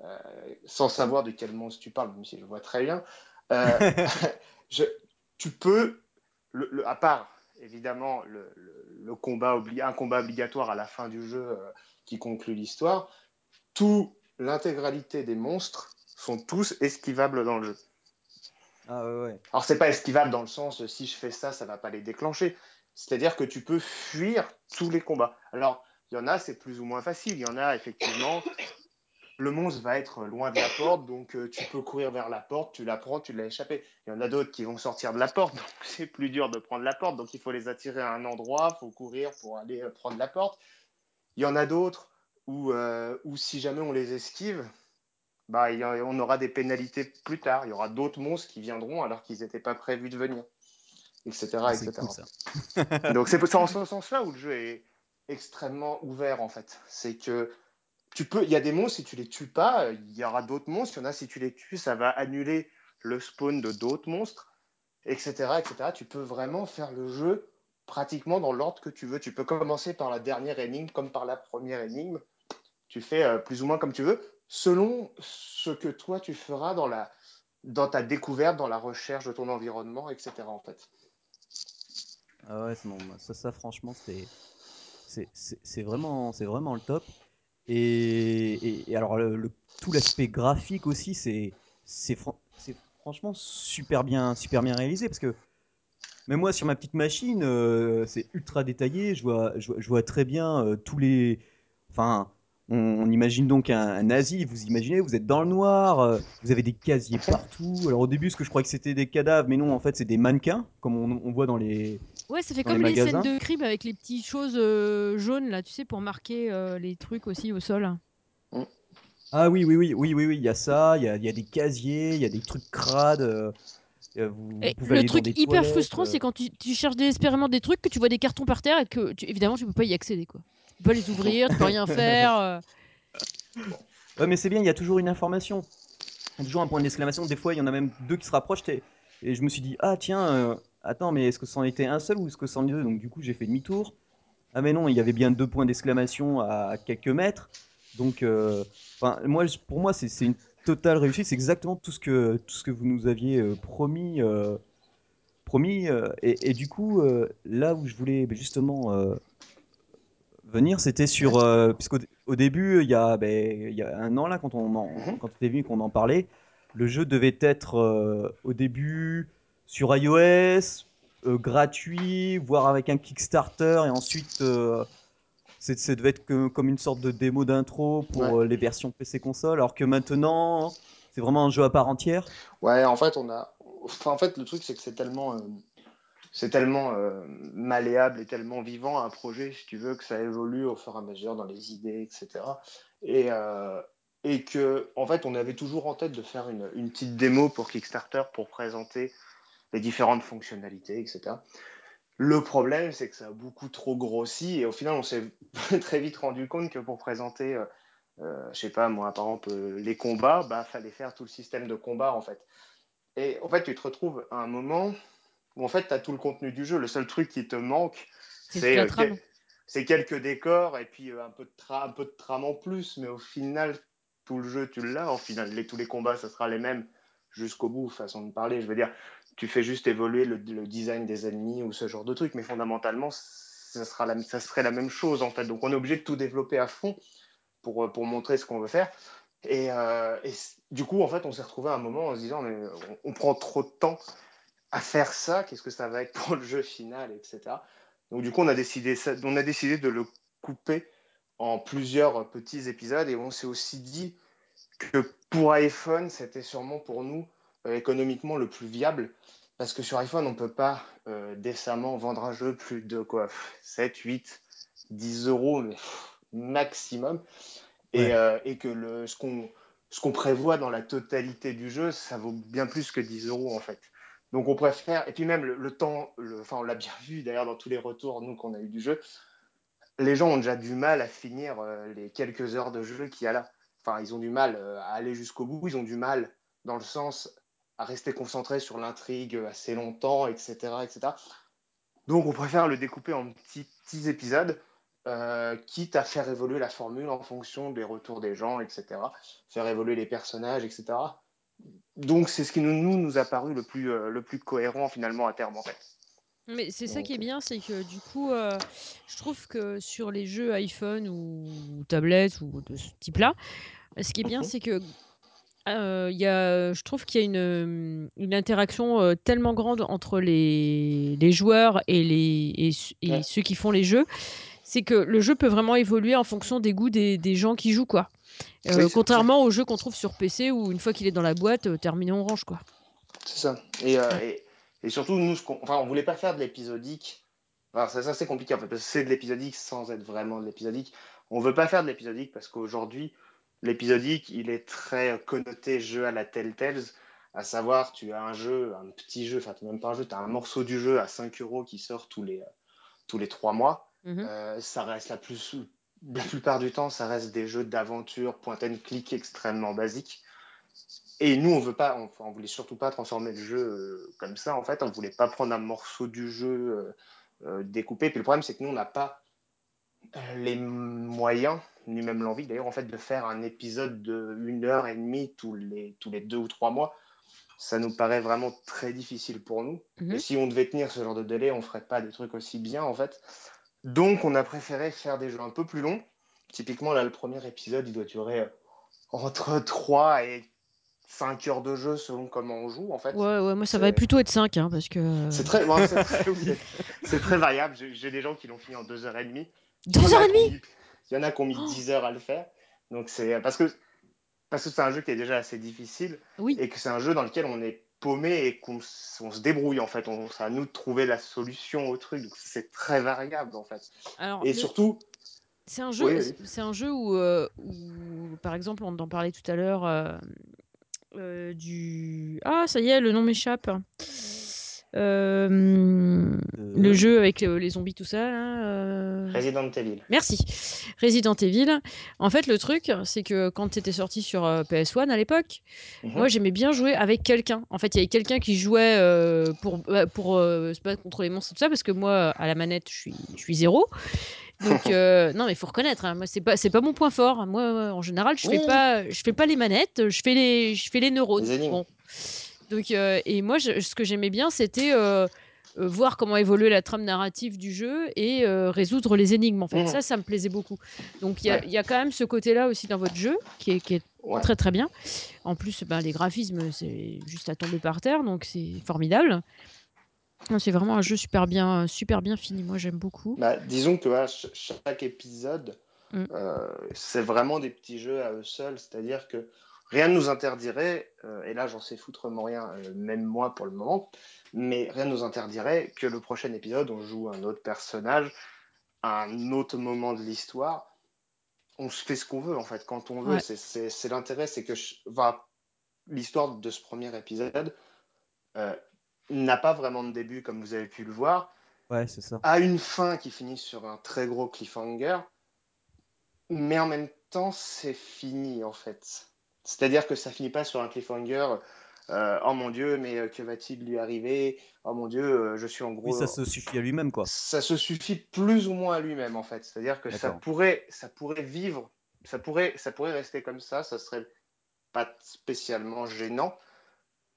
euh, sans savoir de quel monstre tu parles, même si je vois très bien, euh, *laughs* je, tu peux, le, le- à part évidemment le, le- le combat obli- un combat obligatoire à la fin du jeu euh, qui conclut l'histoire, tout l'intégralité des monstres sont tous esquivables dans le jeu. Ah ouais, ouais. Alors c'est pas esquivable dans le sens euh, si je fais ça, ça va pas les déclencher. C'est-à-dire que tu peux fuir tous les combats. Alors il y en a, c'est plus ou moins facile. Il y en a effectivement. Le monstre va être loin de la porte, donc euh, tu peux courir vers la porte, tu la prends, tu l'as échappé. Il y en a d'autres qui vont sortir de la porte, *laughs* donc c'est plus dur de prendre la porte, donc il faut les attirer à un endroit, il faut courir pour aller euh, prendre la porte. Il y en a d'autres où, où si jamais on les esquive, bah, il y a- on aura des pénalités plus tard. Il y aura d'autres monstres qui viendront alors qu'ils n'étaient pas prévus de venir, etc. Ah, c'est etc. cool ça. *laughs* Donc c'est c'est en ce sens-là où le jeu est extrêmement ouvert en fait. C'est que tu peux, il y a des monstres si tu les tues pas, il y aura d'autres monstres. Il y en a si tu les tues, ça va annuler le spawn de d'autres monstres, etc., etc. Tu peux vraiment faire le jeu pratiquement dans l'ordre que tu veux. Tu peux commencer par la dernière énigme comme par la première énigme. Tu fais euh, plus ou moins comme tu veux, selon ce que toi tu feras dans la dans ta découverte, dans la recherche de ton environnement, etc. En fait. Ah ouais, ça, ça franchement c'est vraiment, vraiment le top. Et, et- alors, le, tout l'aspect graphique aussi, c'est fran- franchement super bien, super bien réalisé. Parce que même moi, sur ma petite machine, euh, c'est ultra détaillé. Je vois, je très bien euh, tous les. Enfin, on, on imagine donc un, un nazi. Vous imaginez, vous êtes dans le noir, euh, vous avez des casiers partout. Alors, au début, ce que je croyais que c'était des cadavres, mais non, en fait, c'est des mannequins, comme on, on voit dans les, Ouais, ça fait les comme les scènes de crime avec les petites choses euh, jaunes, là, tu sais, pour marquer euh, les trucs aussi au sol. Ah oui, oui, oui, oui, oui, oui, il y a ça, il y a, y a des casiers, il y a des trucs crades, vous, Et le truc hyper frustrant, euh. c'est quand tu, tu cherches désespérément des trucs, que tu vois des cartons par terre et que, tu- évidemment, tu peux pas y accéder, quoi. Tu peux les ouvrir, tu peux rien faire. euh. Mais c'est bien, il y a toujours une information, il y a toujours un point d'exclamation. Des fois, il y en a même deux qui se rapprochent, et, et je me suis dit, ah tiens, euh, attends, mais est-ce que c'en était un seul ou est-ce que c'en est deux? Donc du coup, j'ai fait demi-tour. Ah mais non, il y avait bien deux points d'exclamation à quelques mètres. Donc, euh, moi, pour moi, c'est une totale réussite. C'est exactement tout ce que, tout ce que vous nous aviez euh, promis. promis. et, du coup, là où je voulais ben, justement venir, c'était sur. euh, puisqu'au au début, il y, a, ben, il y a un an, là, quand on en, quand tu es venu qu'on en parlait, le jeu devait être euh, au début sur iOS, euh, gratuit, voire avec un Kickstarter, et ensuite. ça devait être que- comme une sorte de démo d'intro pour les versions PC console, alors que maintenant, c'est vraiment un jeu à part entière. Ouais, en fait, on a. Enfin, en fait, le truc, c'est que c'est tellement, c'est tellement euh, malléable et tellement vivant un projet, si tu veux, que ça évolue au fur et à mesure dans les idées, etc. Et, euh, et que, en fait, on avait toujours en tête de faire une, une petite démo pour Kickstarter pour présenter les différentes fonctionnalités, etc. Le problème, c'est que ça a beaucoup trop grossi et au final, on s'est *laughs* très vite rendu compte que pour présenter, euh, euh, je sais pas moi, par exemple, les combats, bah, fallait faire tout le système de combat en fait. Et en fait, tu te retrouves à un moment où en fait, tu as tout le contenu du jeu. Le seul truc qui te manque, C'est euh, quelques décors et puis euh, un, peu de tra- un peu de trame en plus. Mais au final, tout le jeu, tu l'as. Au final, les, tous les combats, ça sera les mêmes jusqu'au bout, façon de parler. Je veux dire, tu fais juste évoluer le, le design des ennemis ou ce genre de truc. Mais fondamentalement, ça, sera la, ça serait la même chose en fait. Donc on est obligé de tout développer à fond pour, euh, pour montrer ce qu'on veut faire. Et, euh, et du coup, en fait, on s'est retrouvé à un moment en se disant, mais on, on prend trop de temps à faire ça, qu'est-ce que ça va être pour le jeu final, etc. Donc du coup, on a décidé, ça, on a décidé de le couper en plusieurs petits épisodes et on s'est aussi dit que pour iPhone, c'était sûrement pour nous euh, économiquement le plus viable parce que sur iPhone, on ne peut pas euh, décemment vendre un jeu plus de quoi 7, 8, 10 euros mais, maximum et, Ouais. euh, et que le, ce qu'on ce qu'on prévoit dans la totalité du jeu, ça vaut bien plus que 10 euros en fait. Donc on préfère, et puis même le, temps, enfin on l'a bien vu d'ailleurs dans tous les retours nous qu'on a eu du jeu, les gens ont déjà du mal à finir euh, les quelques heures de jeu qu'il y a là. Enfin ils ont du mal euh, à aller jusqu'au bout, ils ont du mal dans le sens à rester concentrés sur l'intrigue assez longtemps, etc., etc. Donc on préfère le découper en petits, épisodes, euh, quitte à faire évoluer la formule en fonction des retours des gens, etc. Faire évoluer les personnages, etc. Donc c'est ce qui nous, nous, nous a paru le plus, euh, le plus cohérent finalement à terme en fait. Mais c'est ça qui est Donc, bien, c'est que du coup, euh, je trouve que sur les jeux iPhone ou tablette ou de ce type-là, ce qui est bien, c'est que euh, il y a, je trouve qu'il y a une, euh, une interaction euh, tellement grande entre les, les joueurs et, les, et, ce- et ouais, ceux qui font les jeux, c'est que le jeu peut vraiment évoluer en fonction des goûts des, des gens qui jouent, quoi. Euh, contrairement au jeu qu'on trouve sur PC où une fois qu'il est dans la boîte, euh, terminé, on range, quoi. C'est ça. Et, euh, et, et surtout, nous, qu'on, enfin, on voulait pas faire de l'épisodique. Alors, ça, ça c'est compliqué en fait, parce que c'est de l'épisodique sans être vraiment de l'épisodique. On veut pas faire de l'épisodique parce qu'aujourd'hui, l'épisodique, il est très connoté jeu à la Telltales. À savoir, tu as un jeu, un petit jeu, enfin, même pas un jeu, tu as un morceau du jeu à 5 euros qui sort tous les, tous les 3 mois. Mhm. Ça reste la, plus, la plupart du temps, ça reste des jeux d'aventure, point and click extrêmement basiques. Et nous, on veut pas, on voulait surtout pas transformer le jeu euh, comme ça. En fait, on voulait pas prendre un morceau du jeu euh, euh, découpé. Puis le problème, c'est que nous, on n'a pas les moyens, ni même l'envie d'ailleurs, en fait, de faire un épisode de une heure et demie tous les tous les deux ou trois mois. Ça nous paraît vraiment très difficile pour nous. Mhm. Et si on devait tenir ce genre de délai, on ferait pas des trucs aussi bien, en fait. Donc, on a préféré faire des jeux un peu plus longs. Typiquement, là, le premier épisode, il doit durer euh, entre 3 et 5 heures de jeu selon comment on joue, en fait. Ouais, ouais, moi ça va plutôt être 5, hein, parce que. C'est très, ouais, *laughs* très, variable. J'ai des gens qui l'ont fini en 2h30. Il y en Deux a heures et qui ont demie mis- Il y en a qui ont mis 10 heures à le faire. Donc, c'est parce que parce que c'est un jeu qui est déjà assez difficile Oui. et que c'est un jeu dans lequel on est paumé et qu'on on se débrouille, en fait. On, c'est à nous de trouver la solution au truc. Donc, c'est très variable, en fait. Alors, Et le- surtout, C'est un jeu, Oui, c'est un jeu où, euh, où, par exemple, on en parlait tout à l'heure euh, euh, du. Ah, ça y est, le nom m'échappe. Euh, le Euh, jeu avec les zombies, tout ça. là, euh, Resident Evil. Merci. Resident Evil. En fait, le truc, c'est que quand c'était sorti sur euh, PS1 à l'époque, Mhm. moi j'aimais bien jouer avec quelqu'un. En fait, il y avait quelqu'un qui jouait pour, bah, pour se battre contre les monstres et tout ça, parce que moi, à la manette, je suis, je suis zéro. Donc, *laughs* euh, non, mais il faut reconnaître, hein, moi, c'est pas, c'est pas mon point fort. Moi, en général, je fais, Oui. pas, je fais pas les manettes, je fais les, je fais les neurones. Les. Bon. Donc, euh, et moi, je- ce que j'aimais bien, c'était euh, euh, voir comment évoluait la trame narrative du jeu et euh, résoudre les énigmes. En fait, Mhm. ça, ça me plaisait beaucoup. Donc, il y, a- Ouais. il y a quand même ce côté-là aussi dans votre jeu qui est, qui est Ouais. très très bien. En plus, ben, les graphismes, c'est juste à tomber par terre, donc c'est formidable. C'est vraiment un jeu super bien, super bien fini. Moi, j'aime beaucoup. Bah, disons que voilà, chaque épisode, Mm. euh, c'est vraiment des petits jeux à eux seuls, c'est-à-dire que rien ne nous interdirait, euh, et là j'en sais foutrement rien, euh, même moi pour le moment, mais rien ne nous interdirait que le prochain épisode, on joue un autre personnage, à un autre moment de l'histoire. On se fait ce qu'on veut en fait, quand on veut. Ouais. C'est- l'intérêt, c'est que je- enfin, l'histoire de ce premier épisode euh, n'a pas vraiment de début comme vous avez pu le voir Ouais, c'est ça. a une fin qui finit sur un très gros cliffhanger, mais en même temps, c'est fini en fait. C'est-à-dire que ça finit pas sur un cliffhanger. euh, oh mon Dieu, mais euh, que va-t-il lui arriver? Oh mon Dieu, euh, je suis en gros. Oui, ça se suffit à lui-même, quoi. Ça se suffit plus ou moins à lui-même en fait. C'est-à-dire que ça pourrait, ça pourrait vivre, ça pourrait, ça pourrait rester comme ça. Ça serait pas spécialement gênant.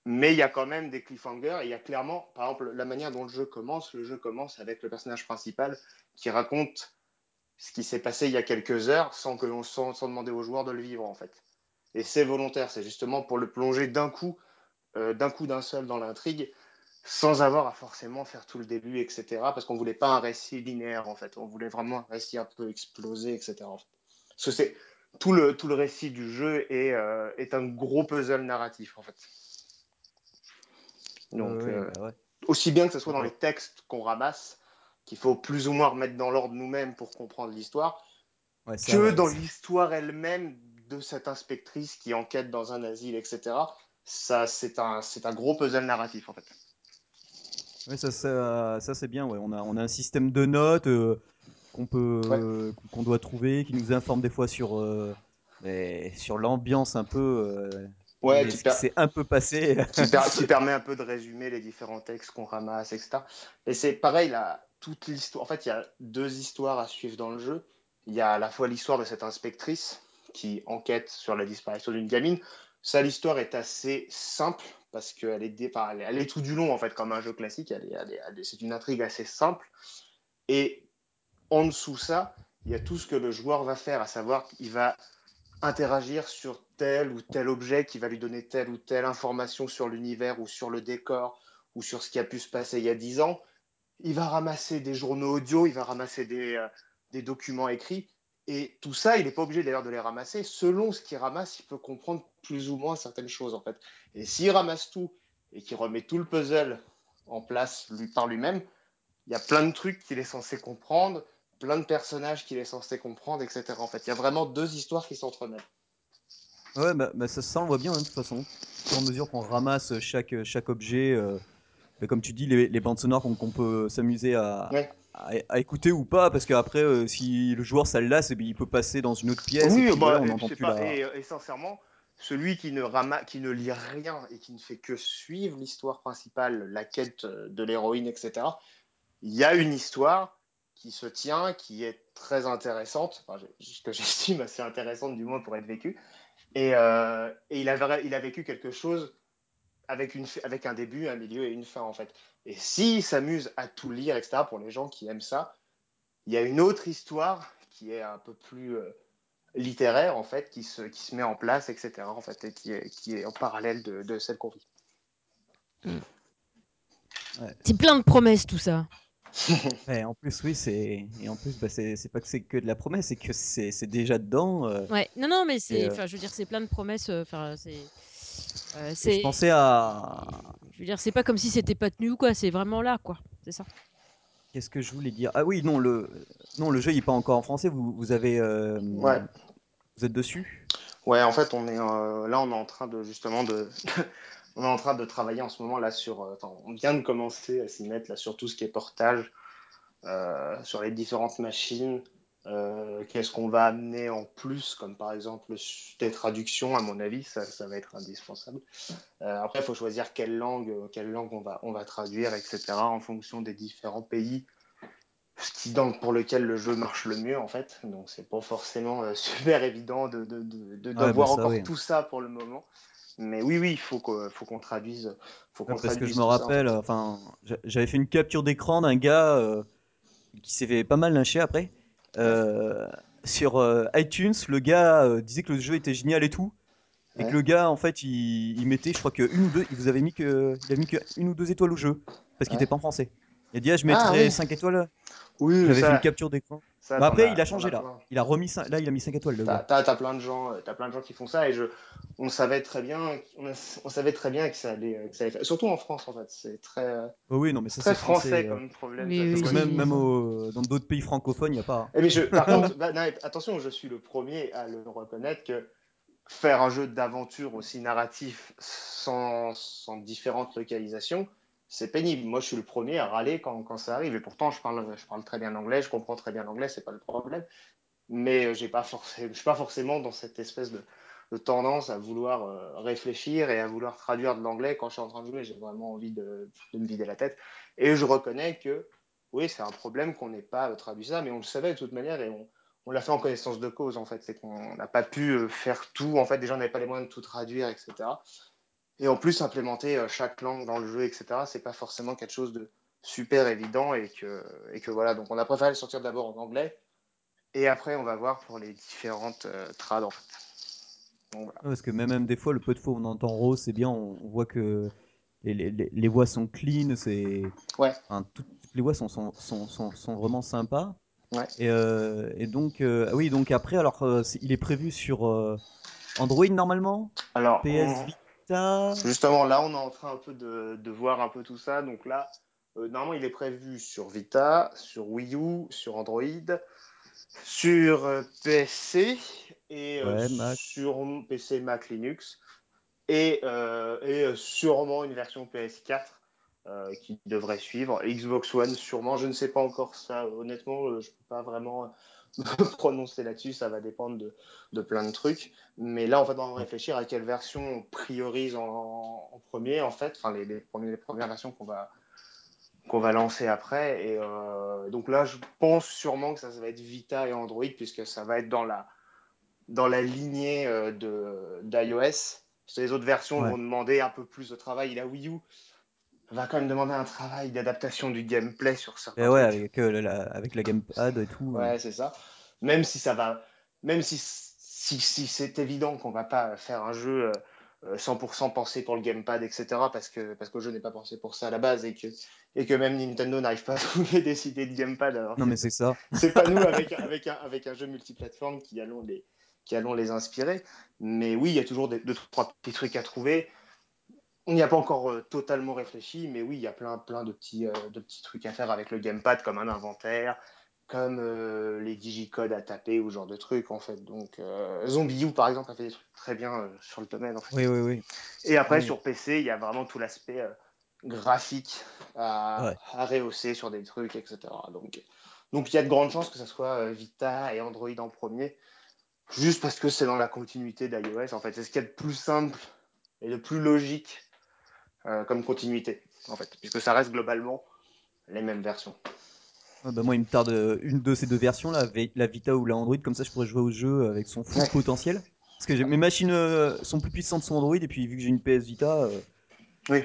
Mais il y a quand même des cliffhangers. Il y a clairement, par exemple, la manière dont le jeu commence. Le jeu commence avec le personnage principal qui raconte ce qui s'est passé il y a quelques heures sans, que l'on- sans, sans demander aux joueurs de le vivre, en fait. Et c'est volontaire. C'est justement pour le plonger d'un coup, euh, d'un coup d'un seul dans l'intrigue, sans avoir à forcément faire tout le début, etc. Parce qu'on voulait pas un récit linéaire, en fait. On voulait vraiment un récit un peu explosé, etc. en fait. Parce que c'est tout le, tout le récit du jeu est, euh, est un gros puzzle narratif, en fait. Donc, euh, bah ouais. aussi bien que ce soit dans les textes qu'on ramasse, qu'il faut plus ou moins remettre dans l'ordre nous-mêmes pour comprendre l'histoire, Ouais, que dans l'histoire elle-même de cette inspectrice qui enquête dans un asile, etc. Ça, c'est un, c'est un gros puzzle narratif, en fait. Ouais, ça, ça, ça, c'est bien. Ouais. On, a, on a un système de notes euh, qu'on peut, Ouais. euh, qu'on doit trouver, qui nous informe des fois sur, euh, sur l'ambiance un peu, euh, Ouais, qui, ce per- qui s'est un peu passé. qui per- *laughs* qui permet un peu de résumer les différents textes qu'on ramasse, etc. Et c'est pareil, là, toute l'histoire. En fait, il y a deux histoires à suivre dans le jeu. Il y a à la fois l'histoire de cette inspectrice qui enquête sur la disparition d'une gamine. Ça, l'histoire est assez simple parce qu'elle est, dé- elle, est- tout du long, en fait, comme un jeu classique. C'est une intrigue assez simple. Et en dessous ça, il y a tout ce que le joueur va faire, à savoir qu'il va interagir sur tel ou tel objet qui va lui donner telle ou telle information sur l'univers ou sur le décor ou sur ce qui a pu se passer il y a 10 ans. Il va ramasser des journaux audio, il va ramasser des, euh, des documents écrits. Et tout ça, il n'est pas obligé d'ailleurs de les ramasser. Selon ce qu'il ramasse, il peut comprendre plus ou moins certaines choses en fait. Et s'il ramasse tout et qu'il remet tout le puzzle en place lui, par lui-même, il y a plein de trucs qu'il est censé comprendre, plein de personnages qu'il est censé comprendre, etc. En fait, il y a vraiment deux histoires qui s'entremêlent. Ouais, bah, bah, ça, ça, on voit bien, hein, de toute façon. À mesure qu'on ramasse chaque, chaque objet, euh, comme tu dis, les, les bandes sonores qu'on peut s'amuser à, Ouais. À, à écouter ou pas, parce qu'après, euh, si le joueur ça le lasse, il peut passer dans une autre pièce, et Oui, puis bah, voilà, on et, plus pas- la... et, et sincèrement, celui qui ne, rama... qui ne lit rien et qui ne fait que suivre l'histoire principale, la quête euh, de l'héroïne, etc., il y a une histoire qui se tient, qui est très intéressante, enfin, que *laughs* j'estime assez intéressante du moins pour être vécue. Et, euh, et il, a, il a vécu quelque chose avec, une, avec un début, un milieu et une fin, en fait. Et s'il s'amuse à tout lire, etc., pour les gens qui aiment ça, il y a une autre histoire qui est un peu plus euh, littéraire, en fait, qui se, qui se met en place, etc., en fait, et qui est, qui est en parallèle de, de celle qu'on vit. C'est plein de promesses tout ça. *laughs* Ouais, en plus, oui, c'est et en plus, bah, c'est c'est pas que c'est que de la promesse, c'est que c'est c'est déjà dedans. euh, Ouais, non, non, mais c'est, euh, enfin, je veux dire, c'est plein de promesses. euh, Enfin, c'est, euh, et c'est, je pensais à je veux dire, c'est pas comme si c'était pas tenu ou quoi. C'est vraiment là, quoi. C'est ça. qu'est-ce que je voulais dire? Ah oui, non, le non, le jeu il est pas encore en français. Vous, vous avez euh, Ouais. vous êtes dessus? Ouais, en fait, on est euh, là, on est en train de justement de, *laughs* on est en train de travailler en ce moment là sur. euh, attends, on vient de commencer à s'y mettre là sur tout ce qui est portage, euh, sur les différentes machines. Euh, Qu'est-ce qu'on va amener en plus, comme par exemple des traductions, à mon avis, ça, ça va être indispensable. Euh, après, il faut choisir quelle langue, quelle langue on va, on va traduire, etc. en fonction des différents pays ce qui, dans, pour lequel le jeu marche le mieux en fait. Donc c'est pas forcément euh, *laughs* super évident de, de, de, de- Ouais, d'avoir bah, encore oui. tout ça pour le moment. Mais oui, oui, il faut qu'on, faut qu'on traduise, faut Ouais, qu'on parce que je me en rappelle, fait. enfin, j'a- j'avais fait une capture d'écran d'un gars qui s'est fait pas mal lyncher après. Euh, sur euh, iTunes, le gars euh, disait que le jeu était génial et tout, et que le gars, en fait, il, il mettait, je crois que une ou deux, il vous avait mis que, il a mis que une ou deux étoiles au jeu, parce qu'il Ouais. était pas en français. Il a dit, ah, je Ah mettrais oui, 5 étoiles. oui, J'avais fait une capture d'écran. Ça Mais t'en après, il as, a changé as là. Il a remis cinq- là, il a mis 5 étoiles, le T'as, t'as plein de gens, euh, t'as plein de gens qui font ça et je, on savait très bien, on, a- on savait très bien que ça allait, euh, que ça allait faire- surtout en France en fait, c'est très, euh, Oh oui, non, mais ça, très c'est français. français euh, comme problème, Oui, oui, même, au- dans d'autres pays francophones, il n'y a pas. mais je, par *laughs* contre, bah, non, attention, je suis le premier à le reconnaître que faire un jeu d'aventure aussi narratif sans, sans différentes localisations, c'est pénible. Moi, je suis le premier à râler quand, quand ça arrive. Et pourtant, je parle, je parle très bien anglais, je comprends très bien l'anglais, c'est pas le problème. Mais euh, j'ai pas forcément, je suis pas forcément dans cette espèce de, tendance à vouloir euh, réfléchir et à vouloir traduire de l'anglais quand je suis en train de jouer. J'ai vraiment envie de, me vider la tête. Et je reconnais que oui, c'est un problème qu'on n'ait pas traduit ça, mais on le savait de toute manière et on, on l'a fait en connaissance de cause en fait. C'est qu'on n'a pas pu euh, faire tout. En fait, déjà, on n'avait pas les moyens de tout traduire, etc. Et en plus, implémenter euh, chaque langue dans le jeu, etc., c'est pas forcément quelque chose de super évident et que, et que voilà. Donc, on a préféré le sortir d'abord en anglais et après, on va voir pour les différentes euh, trades en fait. Donc, voilà. Ouais, Parce que même, même des fois, le peu de fois où on entend Rose, c'est bien, on, on voit que les, les, les- voix sont clean, c'est... Ouais, Enfin, toutes, les voix sont, sont, sont, sont, vraiment sympas. ouais. Et, euh, et donc, euh, oui, donc après, alors, il est prévu sur Android normalement, Alors, PS on- Vita. Justement, là, on est en train un peu de, de voir un peu tout ça. Donc là, euh, normalement, il est prévu sur Vita, sur Wii U, sur Android, sur euh, PC et euh, Ouais, Mac. sur PC, Mac, Linux et, euh, et euh, sûrement une version PS4 euh, qui devrait suivre. Xbox One, sûrement. Je ne sais pas encore ça. Honnêtement, euh, je ne peux pas vraiment me *laughs* prononcer là-dessus. Ça va dépendre de, de plein de trucs. Mais là, en fait, on va réfléchir à quelle version on priorise en, en premier, en fait. Enfin, les, les, premiers, les premières versions qu'on va, qu'on va lancer après. Et euh, donc là, je pense sûrement que ça, ça va être Vita et Android, puisque ça va être dans la, dans la lignée euh, de, d'iOS. Les autres versions Ouais. vont demander un peu plus de travail. La Wii U va quand même demander un travail d'adaptation du gameplay sur certains Et ouais, trucs. avec, euh, la, avec gamepad et tout. euh. Ouais, c'est ça. Même si ça va, même si, si, si c'est évident qu'on va pas faire un jeu euh, 100% pensé pour le gamepad, etc., parce que, parce que le jeu n'est pas pensé pour ça à la base et que, et que même Nintendo n'arrive pas à *laughs* trouver des idées de gamepad. Alors Non, que mais c'est ça. *laughs* c'est pas nous avec, avec, un, avec un jeu multiplateforme qui allons les, qui allons les inspirer. Mais oui, il y a toujours des, deux, trois petits trucs à trouver. On n'y a pas encore euh, totalement réfléchi, mais oui, il y a plein, plein de, petits, euh, de petits trucs à faire avec le gamepad, comme un inventaire, comme euh, les digicodes à taper ou ce genre de trucs, en fait. Donc, Zombie U, par exemple, a fait des trucs très bien sur le domaine, en fait. Oui, oui, oui. Et après, Oui. sur PC, il y a vraiment tout l'aspect graphique à, Ouais. à rehausser sur des trucs, etc. Donc, donc, il y a de grandes chances que ce soit Vita et Android en premier, juste parce que c'est dans la continuité d'iOS, en fait. C'est ce qu'il y a de plus simple et de plus logique euh, comme continuité, en fait, puisque ça reste globalement les mêmes versions. Ouais, bah, moi, il me tarde euh, une de ces deux versions, là, la Vita ou la Android, comme ça je pourrais jouer au jeu avec son full Ouais. potentiel. Parce que mes machines euh, sont plus puissantes sur Android, et puis vu que j'ai une PS Vita, euh, Oui,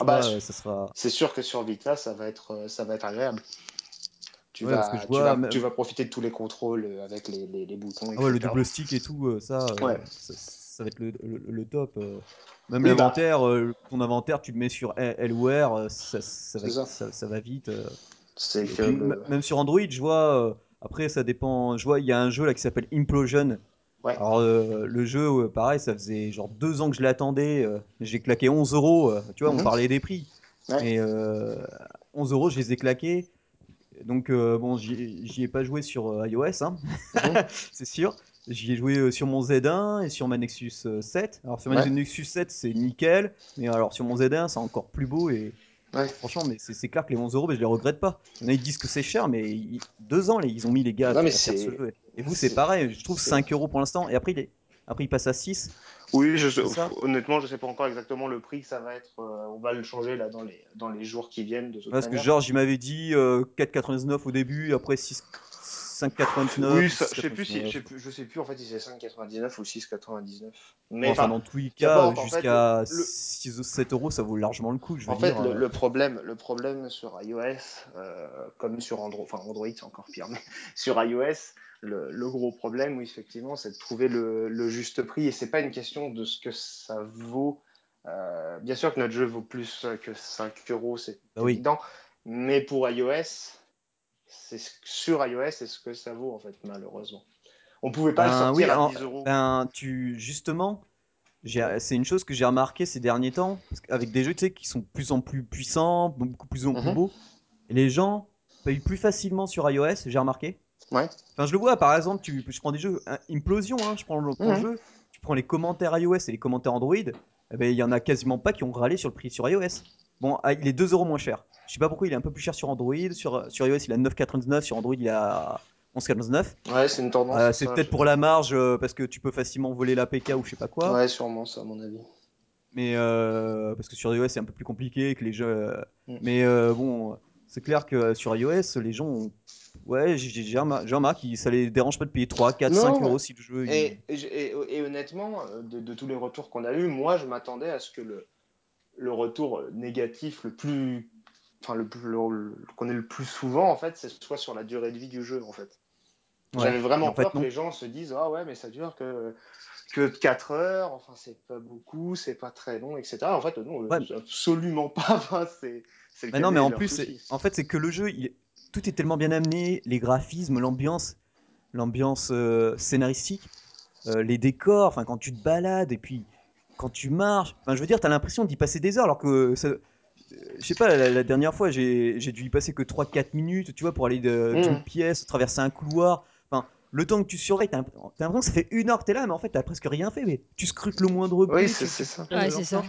Ah bah, vois, je- ça sera. c'est sûr que sur Vita, ça va être, ça va être agréable. Tu, Ouais, vas, tu, vois vas, même- tu vas profiter de tous les contrôles avec les, les, les boutons. Ah ouais, le double stick et tout, ça, Ouais. ça, ça va être le, le- le top. euh. Même Oui, bah. l'inventaire, euh, ton inventaire, tu le mets sur L L ou R, euh, ça, ça va, ça. ça- ça va vite. Et que puis, même sur Android, je vois, après ça dépend, je vois, il y a un jeu là qui s'appelle Implosion. Ouais. Alors euh, le jeu, pareil, ça faisait genre deux ans que je l'attendais, euh, j'ai claqué 11 euros, tu vois, on Mhm. parlait des prix. Ouais. Mais euh, 11 euros, je les ai claqués. Donc euh, bon, j'y ai pas joué sur iOS, hein, *laughs* c'est sûr. J'y ai joué euh, sur mon Z1 et sur ma Nexus euh, 7. Alors sur ma Ouais. Nexus 7, c'est nickel, mais alors sur mon Z1, c'est encore plus beau et Ouais. franchement, mais c'est c'est clair que les 11 euros, mais je les regrette pas. Il y en a qui disent que c'est cher, mais ils- deux ans, ils ont mis les gars Non, mais pour faire ce jeu. Et vous, c'est c'est- pareil, je trouve c'est- 5 euros pour l'instant, et après, il, est- après, il passe à 6. Oui, je C'est ça honnêtement, je sais pas encore exactement le prix que ça va être. euh, on va le changer là dans les, dans les jours qui viennent de toute Parce que manière. Georges, il m'avait dit euh, 4,99 au début, après 6 5,99. oui, ou ça- je sais plus si, 6,99. je sais plus, je sais plus en fait si c'est 5,99 ou 6,99. Mais enfin, dans tous les cas, jusqu'à le- 6 ou 7 euros, ça vaut largement le coup. Je veux en fait, le, euh. le problème, le problème sur iOS, euh, comme sur Android, enfin Android c'est encore pire, mais *laughs* sur iOS, le, le gros problème, oui, effectivement, c'est de trouver le, juste prix. Et c'est pas une question de ce que ça vaut. Euh, bien sûr que notre jeu vaut plus que 5 euros, c'est Bah oui. évident. Mais pour iOS, c'est sur iOS, c'est ce que ça vaut en fait, malheureusement. On pouvait pas le Ben sortir oui, à en- 10 euros. ben tu justement, c'est une chose que j'ai remarqué ces derniers temps, parce qu'avec des jeux tu sais, qui sont de plus en plus puissants, beaucoup plus en plus Mhm. beaux, et les gens payent plus facilement sur iOS, j'ai remarqué. Ouais. Enfin, je le vois, par exemple, tu, je prends des jeux, hein, Implosion, hein, je prends le, Mhm. jeu, tu prends les commentaires iOS et les commentaires Android, eh ben, il y en a quasiment pas qui ont râlé sur le prix sur iOS. Bon, ah, il est 2 euros moins cher. Je sais pas pourquoi il est un peu plus cher sur Android, sur, sur iOS il à 9,99, sur Android il à 11,99. Ouais, c'est une tendance. Euh, c'est peut-être pour la marge, euh, parce que tu peux facilement voler l'APK ou je sais pas quoi. Ouais, sûrement, ça, à mon avis. Mais euh, parce que sur iOS c'est un peu plus compliqué que les jeux. Mm. Mais bon, c'est clair que sur iOS, les gens ont. Ouais, j'ai j'ai- j'ai remar- j'ai remarqué ça les dérange pas de payer 3, 4, Non, 5 mais- euros si le jeu. il- Et, et- honnêtement, de, de tous les retours qu'on a eu, moi, je m'attendais à ce que le, le retour négatif le plus, enfin le, plus- le- le- qu'on ait le plus souvent, en fait, c'est soit sur la durée de vie du jeu, en fait. Ouais. J'avais vraiment en fait, peur non. que les gens se disent ah ouais mais ça dure que que 4 heures, enfin c'est pas beaucoup, c'est pas très long, etc. En fait non, Ouais. absolument pas. *laughs* Enfin, c'est Mais non, mais en plus, en fait, c'est que le jeu, il- tout est tellement bien amené, les graphismes, l'ambiance, l'ambiance euh, scénaristique, euh, les décors, enfin quand tu te balades et puis quand tu marches, enfin je veux dire, t'as l'impression d'y passer des heures alors que ça- euh, je sais pas, la, la dernière fois j'ai j'ai dû y passer que 3-4 minutes, tu vois, pour aller de- d'une Mhm. pièce, traverser un couloir. Enfin, le temps que tu surveilles, t'as l'imp- t'as l'impression que ça fait une heure que t'es là, mais en fait t'as presque rien fait. Mais tu scrutes le moindre bruit, Oui, c'est tu- c'est ça. tu- Ouais, la c'est lampe ça. torche.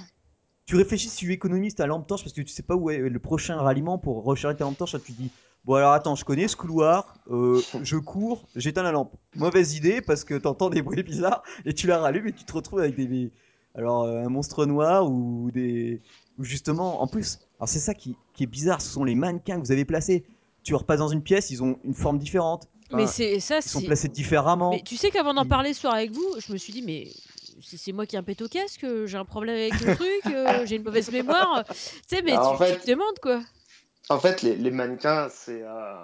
Tu réfléchis si tu économises ta lampe torche parce que tu sais pas où est le prochain ralliement pour recharger ta lampe torche. là, tu te dis Bon, alors attends, je connais ce couloir, euh, *laughs* je cours, j'éteins la lampe. Mauvaise idée parce que t'entends des bruits bizarres et tu la rallumes et tu te retrouves avec des. des- alors, euh, un monstre noir ou des. Ou justement, en plus, alors c'est ça qui, qui est bizarre, ce sont les mannequins que vous avez placés. Tu repasses dans une pièce, ils ont une forme différente. Enfin, mais c'est ça, ils sont c'est. placés différemment. Mais tu sais qu'avant d'en parler ce soir avec vous, je me suis dit, mais c'est c'est moi qui ai un pète au casque, euh, j'ai un problème avec le *laughs* truc, euh, j'ai une mauvaise mémoire. Tu sais, mais Alors, tu, en fait- tu te demandes quoi. En fait, les, les mannequins, c'est euh,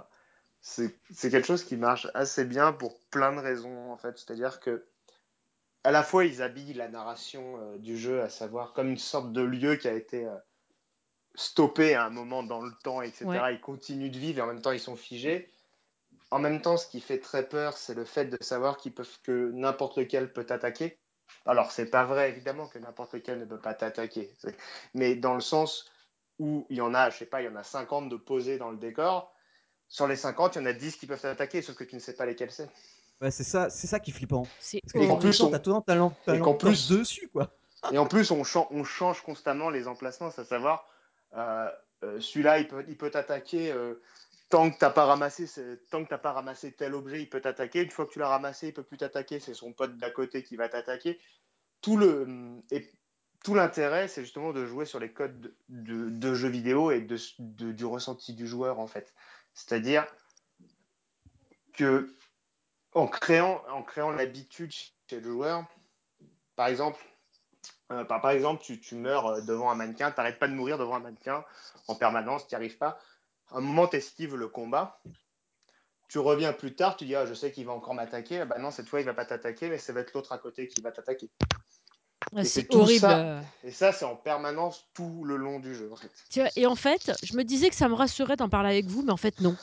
c'est c'est quelque chose qui marche assez bien pour plein de raisons, en fait. C'est-à-dire que à la fois, ils habillent la narration euh, du jeu, à savoir comme une sorte de lieu qui a été euh, stoppé à un moment dans le temps, etc. Ouais. Ils continuent de vivre et en même temps, ils sont figés. En même temps, ce qui fait très peur, c'est le fait de savoir qu'ils peuvent que n'importe lequel peut t'attaquer. Alors, c'est pas vrai, évidemment, que n'importe lequel ne peut pas t'attaquer. Mais dans le sens où il y en a, je sais pas, il y en a 50 de posés dans le décor. Sur les 50, il y en a 10 qui peuvent t'attaquer, sauf que tu ne sais pas lesquels c'est. Ouais, c'est ça, c'est ça qui est flippant. C'est Parce que Et qu'en en plus, on- t'as tout le temps ta lampe, ta et torche plus- dessus, quoi. Et en plus, on, chan- on change constamment les emplacements, c'est à savoir, euh, euh, celui-là, il peut, il peut t'attaquer euh, tant que t'as pas ramassé, tant que t'as pas ramassé tel objet, il peut t'attaquer. Une fois que tu l'as ramassé, il peut plus t'attaquer. C'est son pote d'à côté qui va t'attaquer. Tout le et tout l'intérêt, c'est justement de jouer sur les codes de, de- de jeux vidéo et de, de- du ressenti du joueur en fait. C'est-à-dire que en créant, en créant l'habitude chez le joueur, par exemple, euh, par, par exemple, tu, tu meurs euh, devant un mannequin, tu n'arrêtes pas de mourir devant un mannequin en permanence, tu n'y arrives pas. À un moment, tu esquives le combat, tu reviens plus tard, tu dis ah, je sais qu'il va encore m'attaquer. Ah Bah non, cette fois il va pas t'attaquer, mais ça va être l'autre à côté qui va t'attaquer. Ah, c'est horrible. ça. euh. Et ça, c'est en permanence tout le long du jeu. En fait. Et en fait, je me disais que ça me rassurait d'en parler avec vous, mais en fait, non.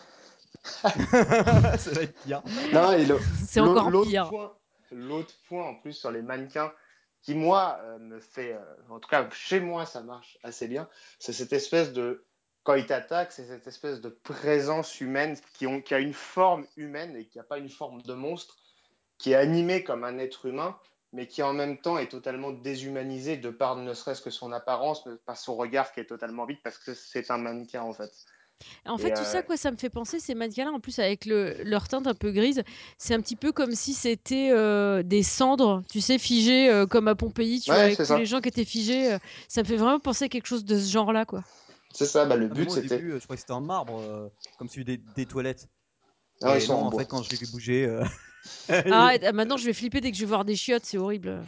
*laughs* ça va être pire. Non, et le- C'est encore l'autre pire. point- L'autre point en plus sur les mannequins qui moi euh, me fait, euh, en tout cas chez moi ça marche assez bien, c'est cette espèce de quand ils t'attaquent, c'est cette espèce de présence humaine qui, ont, qui a une forme humaine et qui n'a pas une forme de monstre, qui est animé comme un être humain, mais qui en même temps est totalement déshumanisé de par ne serait-ce que son apparence, par son regard qui est totalement vide parce que c'est un mannequin en fait. En Et, fait, tu sais euh, à quoi ça me fait penser ces mannequins-là En plus, avec le, leur teinte un peu grise, c'est un petit peu comme si c'était euh, des cendres, tu sais, figées euh, comme à Pompéi, tu Ouais, vois, avec c'est tous ça. les gens qui étaient figés. euh, ça me fait vraiment penser à quelque chose de ce genre-là, quoi. C'est ça, bah, le Ah, but moi, au c'était. début, euh, je croyais que c'était en marbre, euh, comme celui des, des toilettes. Et ils sont non, en en bois. fait, quand je l'ai vu bouger. euh, *laughs* *laughs* Arrête, ah, maintenant je vais flipper dès que je vais voir des chiottes, c'est horrible.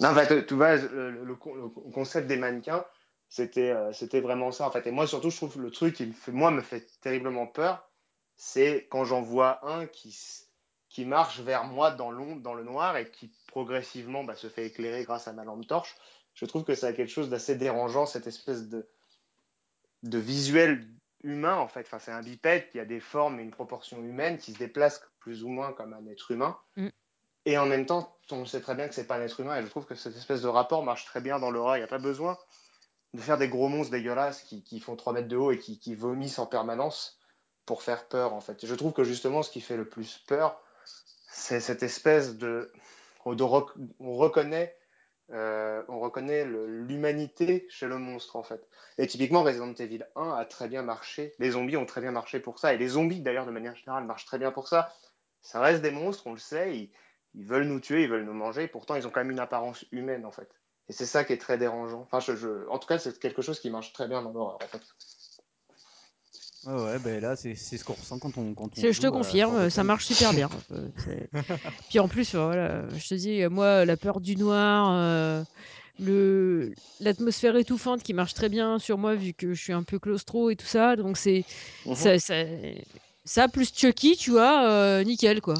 Non, en fait, tu vois, le, le- le con- le concept des mannequins, c'était euh, c'était vraiment ça, en fait. Et moi, surtout, je trouve le truc qui me fait, moi, me fait terriblement peur, c'est quand j'en vois un qui, qui marche vers moi dans l'ombre, dans le noir, et qui progressivement bah, se fait éclairer grâce à ma lampe torche. Je trouve que ça a quelque chose d'assez dérangeant, cette espèce de, de visuel humain, en fait. Enfin, c'est un bipède qui a des formes et une proportion humaine, qui se déplace plus ou moins comme un être humain. Mm. Et en même temps, on sait très bien que c'est pas un être humain, et je trouve que cette espèce de rapport marche très bien dans l'horreur. Il n'y a pas besoin de faire des gros monstres dégueulasses qui, qui font 3 mètres de haut et qui, qui vomissent en permanence pour faire peur, en fait. Je trouve que justement, ce qui fait le plus peur, c'est cette espèce de. rec- on reconnaît, euh, on reconnaît l'humanité chez le monstre, en fait. Et typiquement, Resident Evil 1 a très bien marché. Les zombies ont très bien marché pour ça. Et les zombies, d'ailleurs, de manière générale, marchent très bien pour ça. Ça reste des monstres, on le sait. Ils, ils veulent nous tuer, ils veulent nous manger. Pourtant, ils ont quand même une apparence humaine, en fait. Et c'est ça qui est très dérangeant. Enfin, je, je- En tout cas, c'est quelque chose qui marche très bien dans l'horreur, en fait. Ouais, ouais, ben là, c'est c'est ce qu'on ressent quand on, quand on Je te euh, confirme, ça marche super bien. *laughs* Euh, Puis en plus, euh, voilà, je te dis, moi, la peur du noir, euh, le l'atmosphère étouffante qui marche très bien sur moi vu que je suis un peu claustro et tout ça. Donc c'est Mhm. ça, ça, ça plus Chucky, tu vois, euh, nickel quoi.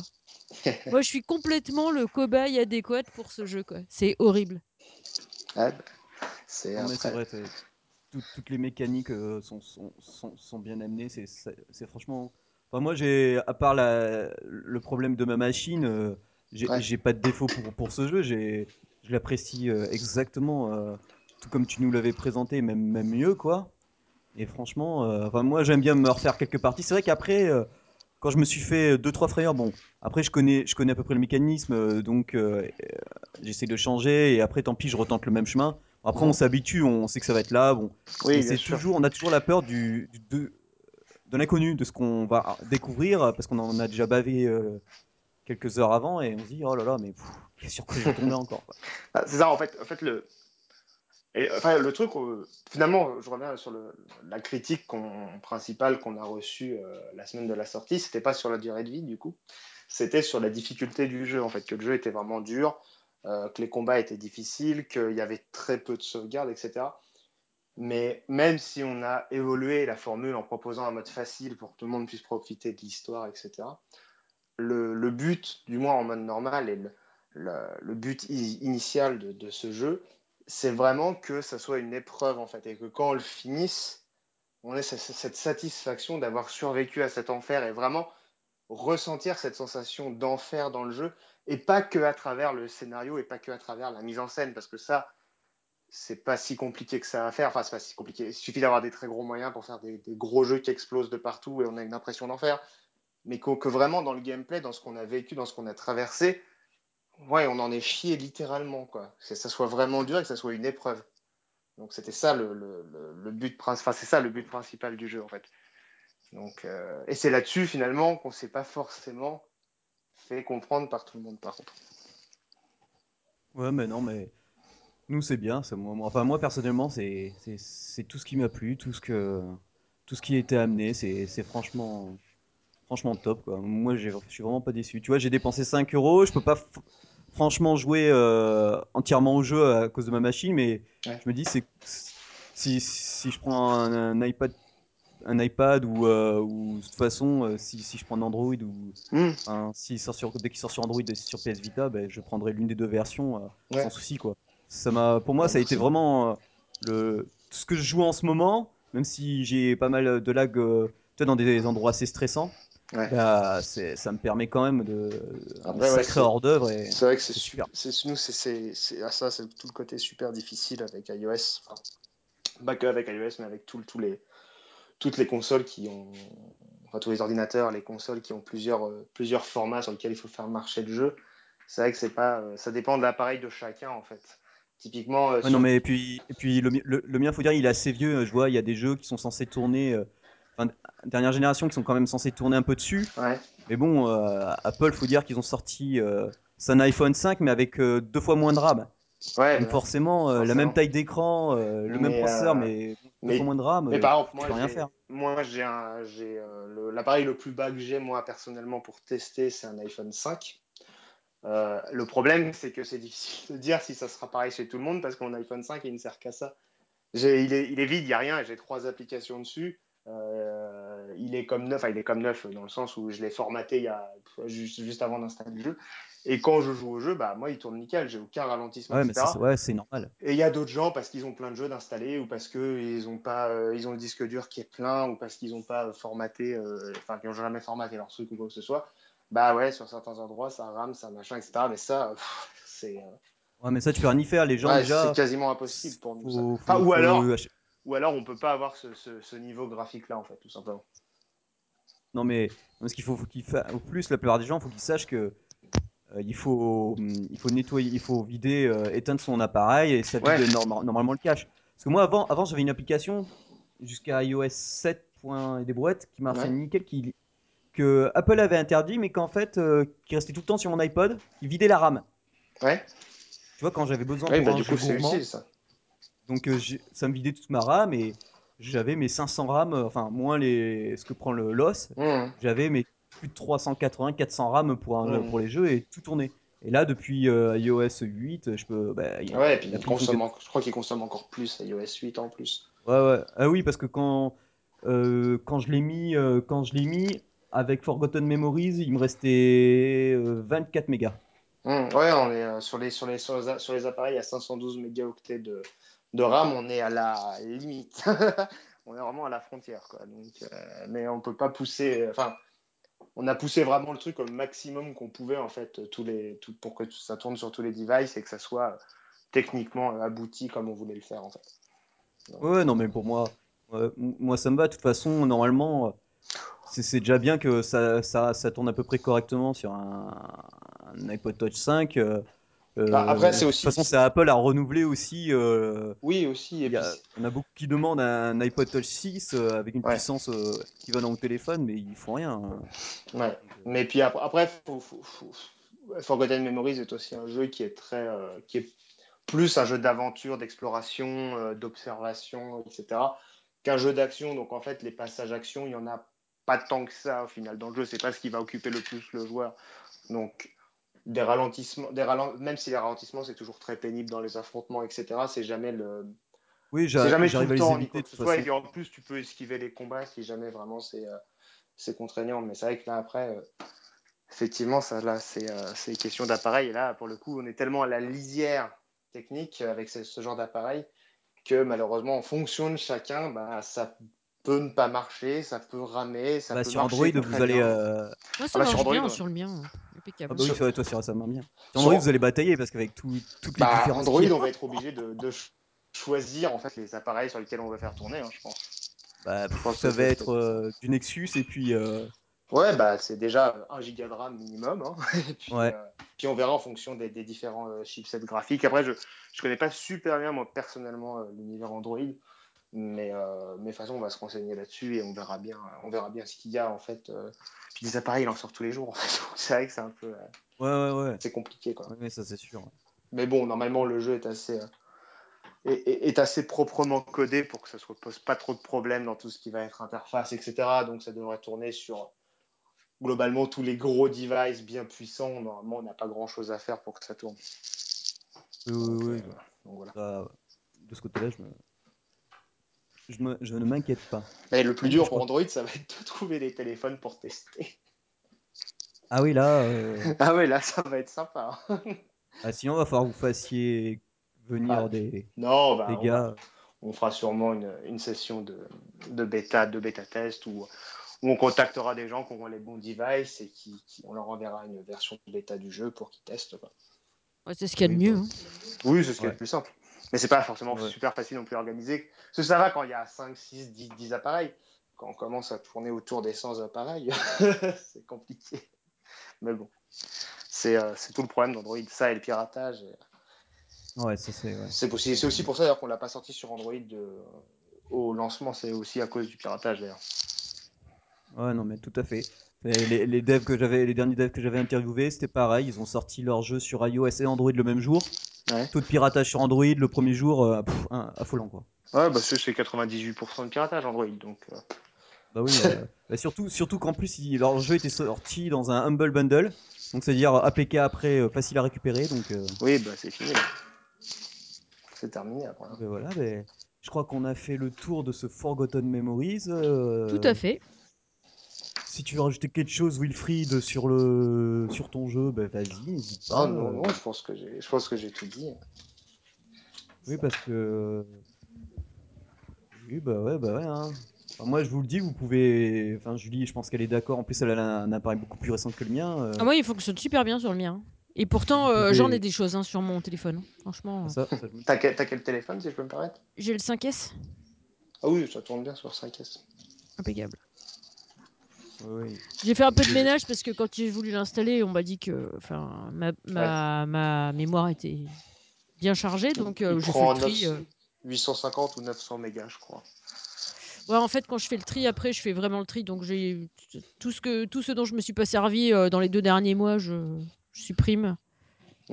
*laughs* Moi, je suis complètement le cobaye adéquat pour ce jeu quoi. C'est horrible. C'est vrai, t'es- tout- toutes les mécaniques euh, sont, sont, sont, sont bien amenées. C'est franchement. Enfin, moi, j'ai, à part la, le problème de ma machine, euh, j'ai Ouais. pas de défaut pour, pour ce jeu. Je l'apprécie euh, exactement, euh, tout comme tu nous l'avais présenté, même, même mieux, quoi. Et franchement, enfin, moi, j'aime bien me refaire quelques parties. C'est vrai qu'après, quand je me suis fait 2-3 frayeurs, bon, après, je connais, je connais à peu près le mécanisme, euh, donc euh, euh, j'essaie de changer, et après, tant pis, je retente le même chemin. Après, on s'habitue, on sait que ça va être là, bon. Oui, c'est toujours, on a toujours la peur du, du- de, de l'inconnu, de ce qu'on va découvrir, parce qu'on en a déjà bavé euh, quelques heures avant, et on se dit, oh là là, mais pff, sur quoi je vais tomber encore. Ah, C'est ça, en fait, en fait le, et, le truc, euh, finalement, je reviens sur la critique principale qu'on a reçue euh, la semaine de la sortie, c'était pas sur la durée de vie, du coup, c'était sur la difficulté du jeu, en fait, que le jeu était vraiment dur, euh, que les combats étaient difficiles, qu'il y avait très peu de sauvegarde, etc. Mais même si on a évolué la formule en proposant un mode facile pour que tout le monde puisse profiter de l'histoire, etc., le, but, du moins en mode normal, et le, but initial de ce jeu, c'est vraiment que ça soit une épreuve, en fait, et que quand on le finisse, on ait ce- cette satisfaction d'avoir survécu à cet enfer et vraiment ressentir cette sensation d'enfer dans le jeu, et pas que à travers le scénario et pas que à travers la mise en scène, parce que ça, c'est pas si compliqué que ça à faire. Enfin, c'est pas si compliqué. Il suffit d'avoir des très gros moyens pour faire des, gros jeux qui explosent de partout et on a une impression d'enfer. Mais que vraiment dans le gameplay, dans ce qu'on a vécu, dans ce qu'on a traversé, ouais, on en est chié littéralement, quoi. Que ça soit vraiment dur et que ça soit une épreuve. Donc c'était ça le, le, le, but principal. Enfin, c'est ça le but principal du jeu, en fait. Donc, euh, et c'est là-dessus finalement qu'on s'est pas forcément fait comprendre par tout le monde, par contre. Ouais, mais non, mais nous, c'est bien. Moi, enfin, moi, personnellement, c'est tout ce qui m'a plu, tout ce, que, tout ce qui été amené, c'est franchement, franchement top. Quoi. Moi, je suis vraiment pas déçu. Tu vois, j'ai dépensé 5 euros, je peux pas franchement jouer euh, entièrement au jeu à cause de ma machine, mais Ouais. je me dis, c'est si, si je prends un, un iPad un iPad ou, euh, ou de toute façon, euh, si, si je prends un Android ou Hmm, s'il sort sur, dès qu'il sort sur Android et sur PS Vita, ben, je prendrai l'une des deux versions euh, ouais. sans souci quoi. Ça m'a, pour moi, ça a été vraiment le tout ce que je joue en ce moment, même si j'ai pas mal de lag dans des endroits assez stressants. Ouais. Ça me permet quand même de un Après, ouais, sacré hors d'œuvre et c'est vrai que c'est super. nous, c'est ah, ça, c'est tout le côté super difficile avec iOS. Enfin, pas que avec iOS, mais avec tout, les toutes les consoles qui ont, enfin tous les ordinateurs, les consoles qui ont plusieurs euh, plusieurs formats sur lesquels il faut faire marcher le jeu. C'est vrai que c'est pas, euh, ça dépend de l'appareil de chacun en fait. Typiquement euh, Ouais, non, mais et puis, et puis le, le, le mien, faut dire, il est assez vieux. Je vois, il y a des jeux qui sont censés tourner, euh, enfin, dernière génération, qui sont quand même censés tourner un peu dessus. ouais, Mais bon, euh, Apple, faut dire qu'ils ont sorti, euh, un iPhone 5, mais avec euh, deux fois moins de RAM. ouais, Donc forcément, euh, la même taille d'écran, euh, le même processeur, mais deux fois moins de RAM, mais par exemple, moi rien faire. moi j'ai le- l'appareil le plus bas que j'ai moi personnellement pour tester, c'est un iPhone 5. Euh, le problème, c'est que c'est difficile de dire si ça sera pareil chez tout le monde parce que mon iPhone 5 il ne sert qu'à ça. Il, est, il est vide, il n'y a rien, et j'ai trois applications dessus. Euh, il est comme neuf, enfin, il est comme neuf dans le sens où je l'ai formaté il y a, juste, juste avant d'installer le jeu. Et quand je joue au jeu, bah, moi il tourne nickel, j'ai aucun ralentissement, Ouais, mais c'est ouais, normal. Et il y a d'autres gens parce qu'ils ont plein de jeux d'installer ou parce qu'ils ont pas, euh, ils ont le disque dur qui est plein ou parce qu'ils n'ont pas formaté, euh, enfin qu'ils n'ont jamais formaté leur truc ou quoi que ce soit. Bah ouais, sur certains endroits ça rame, ça machin, etc. Mais ça, c'est, euh, Ouais, mais ça, tu peux rien y faire. Les gens, ouais, c'est déjà, quasiment impossible pour nous ça. faut, Enfin faut, ou alors, ou alors on peut pas avoir ce, ce, ce niveau graphique là en fait, tout simplement. Non, mais ce qu'il faut, faut qu'il fa... au plus, la plupart des gens, faut qu'ils sachent que euh, il faut, hum, il faut nettoyer, il faut vider, euh, éteindre son appareil et ça vide Ouais, norma- normalement le cache. Parce que moi, avant, avant j'avais une application jusqu'à iOS 7. point et des brouettes qui marchait ouais, nickel, qui, que Apple avait interdit, mais qu'en fait, euh, qui restait tout le temps sur mon iPod, qui vidait la RAM. ouais. Tu vois, quand j'avais besoin pour bah du coup c'est utile ça. Donc euh, ça me vidait toute ma RAM et j'avais mes 500 RAM, euh, enfin moins les, ce que prend le l'os, Mmh, j'avais mes plus de 380, 400 RAM pour, un, mmh. pour les jeux et tout tournait. Et là, depuis euh, iOS 8, je peux, bah, y a- Ouais, et puis il consomme, en- je crois qu'il consomme encore plus iOS 8 en plus. Ouais, ouais. Ah oui, parce que quand, euh, quand je l'ai mis, euh, quand je l'ai mis avec Forgotten Memories, il me restait euh, 24 mégas. Mmh, ouais, on est sur les, sur les, sur les, sur les appareils à 512 mégaoctets de, de RAM, on est à la limite. *laughs* on est vraiment à la frontière, quoi. Donc, euh, mais on peut pas pousser. Enfin, on a poussé vraiment le truc au maximum qu'on pouvait, en fait, tous les, tout, pour que ça tourne sur tous les devices et que ça soit euh, techniquement euh, abouti comme on voulait le faire, en fait. Donc, ouais, euh, non, mais pour moi, m- moi ça me va. De toute façon, normalement, euh, c'est déjà bien que ça, ça, ça tourne à peu près correctement sur un, un iPod Touch 5. euh, bah, après, euh, de toute façon, c'est Apple à renouveler aussi. euh, Oui, aussi. Et puis, a, on a beaucoup qui demandent un iPod Touch 6 euh, avec une ouais. puissance euh, équivalente au téléphone, mais ils font rien. hein. Ouais. Mais puis après, après faut, faut, faut- Forgotten Memories est aussi un jeu qui est très, qui est plus un jeu d'aventure, d'exploration, d'observation, etc., qu'un jeu d'action. Donc en fait, les passages action, il y en a pas tant que ça au final dans le jeu. C'est pas ce qui va occuper le plus le joueur. Donc des ralentissements, des ralent... même si les ralentissements c'est toujours très pénible dans les affrontements, etc. C'est jamais le, oui, c'est j'a- jamais tout le temps éviter quoi de. Et en plus, tu peux esquiver les combats si jamais vraiment c'est euh, c'est contraignant. Mais c'est vrai que là après. euh, Effectivement, ça, là, c'est euh, question d'appareil. Et là, pour le coup, on est tellement à la lisière technique avec ce, ce genre d'appareil que malheureusement, en fonction de chacun, bah, ça peut ne pas marcher, ça peut ramer, ça bah, peut sur Android, marcher vous très allez. euh, Moi, Ah ça bah, sur Android, bien ouais. sur le mien. Ah Impeccable. bah oui, sur, ça, toi, ça, ça marche bien. Sur Android, vous sur- allez batailler parce qu'avec tout- toutes les bah, différences Android, on va être obligé de, de ch- choisir en fait les appareils sur lesquels on veut faire tourner, hein, je pense. bah, Je pense que ça va être euh, du Nexus et puis. euh, Ouais, bah, c'est déjà 1 giga de RAM minimum. hein. *laughs* Et puis, ouais. euh, puis on verra en fonction des, des différents euh, chipsets graphiques. Après, je ne connais pas super bien, moi, personnellement, euh, l'univers Android. Mais, euh, mais de toute façon, on va se renseigner là-dessus et on verra bien, on verra bien ce qu'il y a, en fait. euh. Puis les appareils, il en sort tous les jours. en fait. Donc, *laughs* C'est vrai que c'est un peu euh, Ouais, ouais, ouais. c'est compliqué, quoi. Ouais, mais ça, c'est sûr. Mais bon, normalement, le jeu est assez, est, est- est assez proprement codé pour que ça ne pose pas trop de problèmes dans tout ce qui va être interface, etc. Donc, ça devrait tourner sur globalement tous les gros devices bien puissants, normalement, on n'a pas grand chose à faire pour que ça tourne. Oui, oui, euh, oui. bah, donc voilà. ça, de ce côté-là, je me. Je, me- je ne m'inquiète pas. Mais le plus Oui, dur pour Android, ça va être de trouver des téléphones pour tester. Ah oui, là, *laughs* euh, Ah ouais, là, ça va être sympa. hein. ah, sinon, il va falloir que vous fassiez venir Ah, des, Non, bah, des on, gars. on fera sûrement une, une session de, de bêta, de bêta test où, où on contactera des gens qui auront les bons devices et qui, qui- on leur enverra une version bêta du jeu pour qu'ils testent. quoi. Ouais, c'est ce qu'il y a de Oui, mieux. bah. hein. Oui, c'est ce qui est Ouais. le plus simple. Mais c'est pas forcément Ouais. super facile non plus à organiser. Parce que ça va quand il y a 5, 6, 10, 10 appareils. Quand on commence à tourner autour des 100 appareils, *laughs* c'est compliqué. Mais bon, c'est euh, c'est tout le problème d'Android. Ça et le piratage. et- Ouais, c'est. Ouais. Possible. C'est aussi pour ça qu'on l'a pas sorti sur Android euh, au lancement. C'est aussi à cause du piratage d'ailleurs. ouais, non, mais tout à fait. Les, les devs que j'avais, les derniers devs que j'avais interviewés, c'était pareil. Ils ont sorti leur jeu sur iOS et Android le même jour. Ouais. Taux de piratage sur Android le premier jour, euh, pff, un- affolant quoi. Ouais, bah c'est c'est 98% de piratage Android. Donc, euh, Bah oui, euh, *laughs* bah surtout, surtout qu'en plus, leur jeu était sorti dans un Humble Bundle. Donc c'est-à-dire APK après, euh, facile à récupérer. Donc euh, oui, bah c'est fini. C'est terminé après. hein. ben voilà, ben, je crois qu'on a fait le tour de ce Forgotten Memories. euh, Tout à fait. Si tu veux rajouter quelque chose, Wilfried, sur, le... sur ton jeu, ben vas-y, n'hésite pas. Ah non, non, je pense que j'ai, je pense que j'ai tout dit. Oui, parce que. Oui, bah ouais, bah ouais. hein. Enfin, moi, je vous le dis, vous pouvez. Enfin, Julie, je pense qu'elle est d'accord. En plus, elle a un appareil beaucoup plus récent que le mien. euh, Ah, moi, il fonctionne super bien sur le mien. Et pourtant, euh, pouvez- j'en ai des choses hein, sur mon téléphone. Franchement, euh, ça, ça, je me- T'as quel, t'as quel téléphone, si je peux me permettre? J'ai le 5S. Ah oui, ça tourne bien sur 5S. Impeccable. Oui. J'ai fait un peu de ménage parce que quand j'ai voulu l'installer, on m'a dit que enfin, ma, ma, ma mémoire était bien chargée. Donc, euh, j'ai fait le tri. 900 euh. 850 ou 900 mégas, je crois. Ouais, en fait, quand je fais le tri, après, je fais vraiment le tri. Donc, j'ai tout ce, que, tout ce dont je me suis pas servi euh, dans les deux derniers mois, je, je supprime.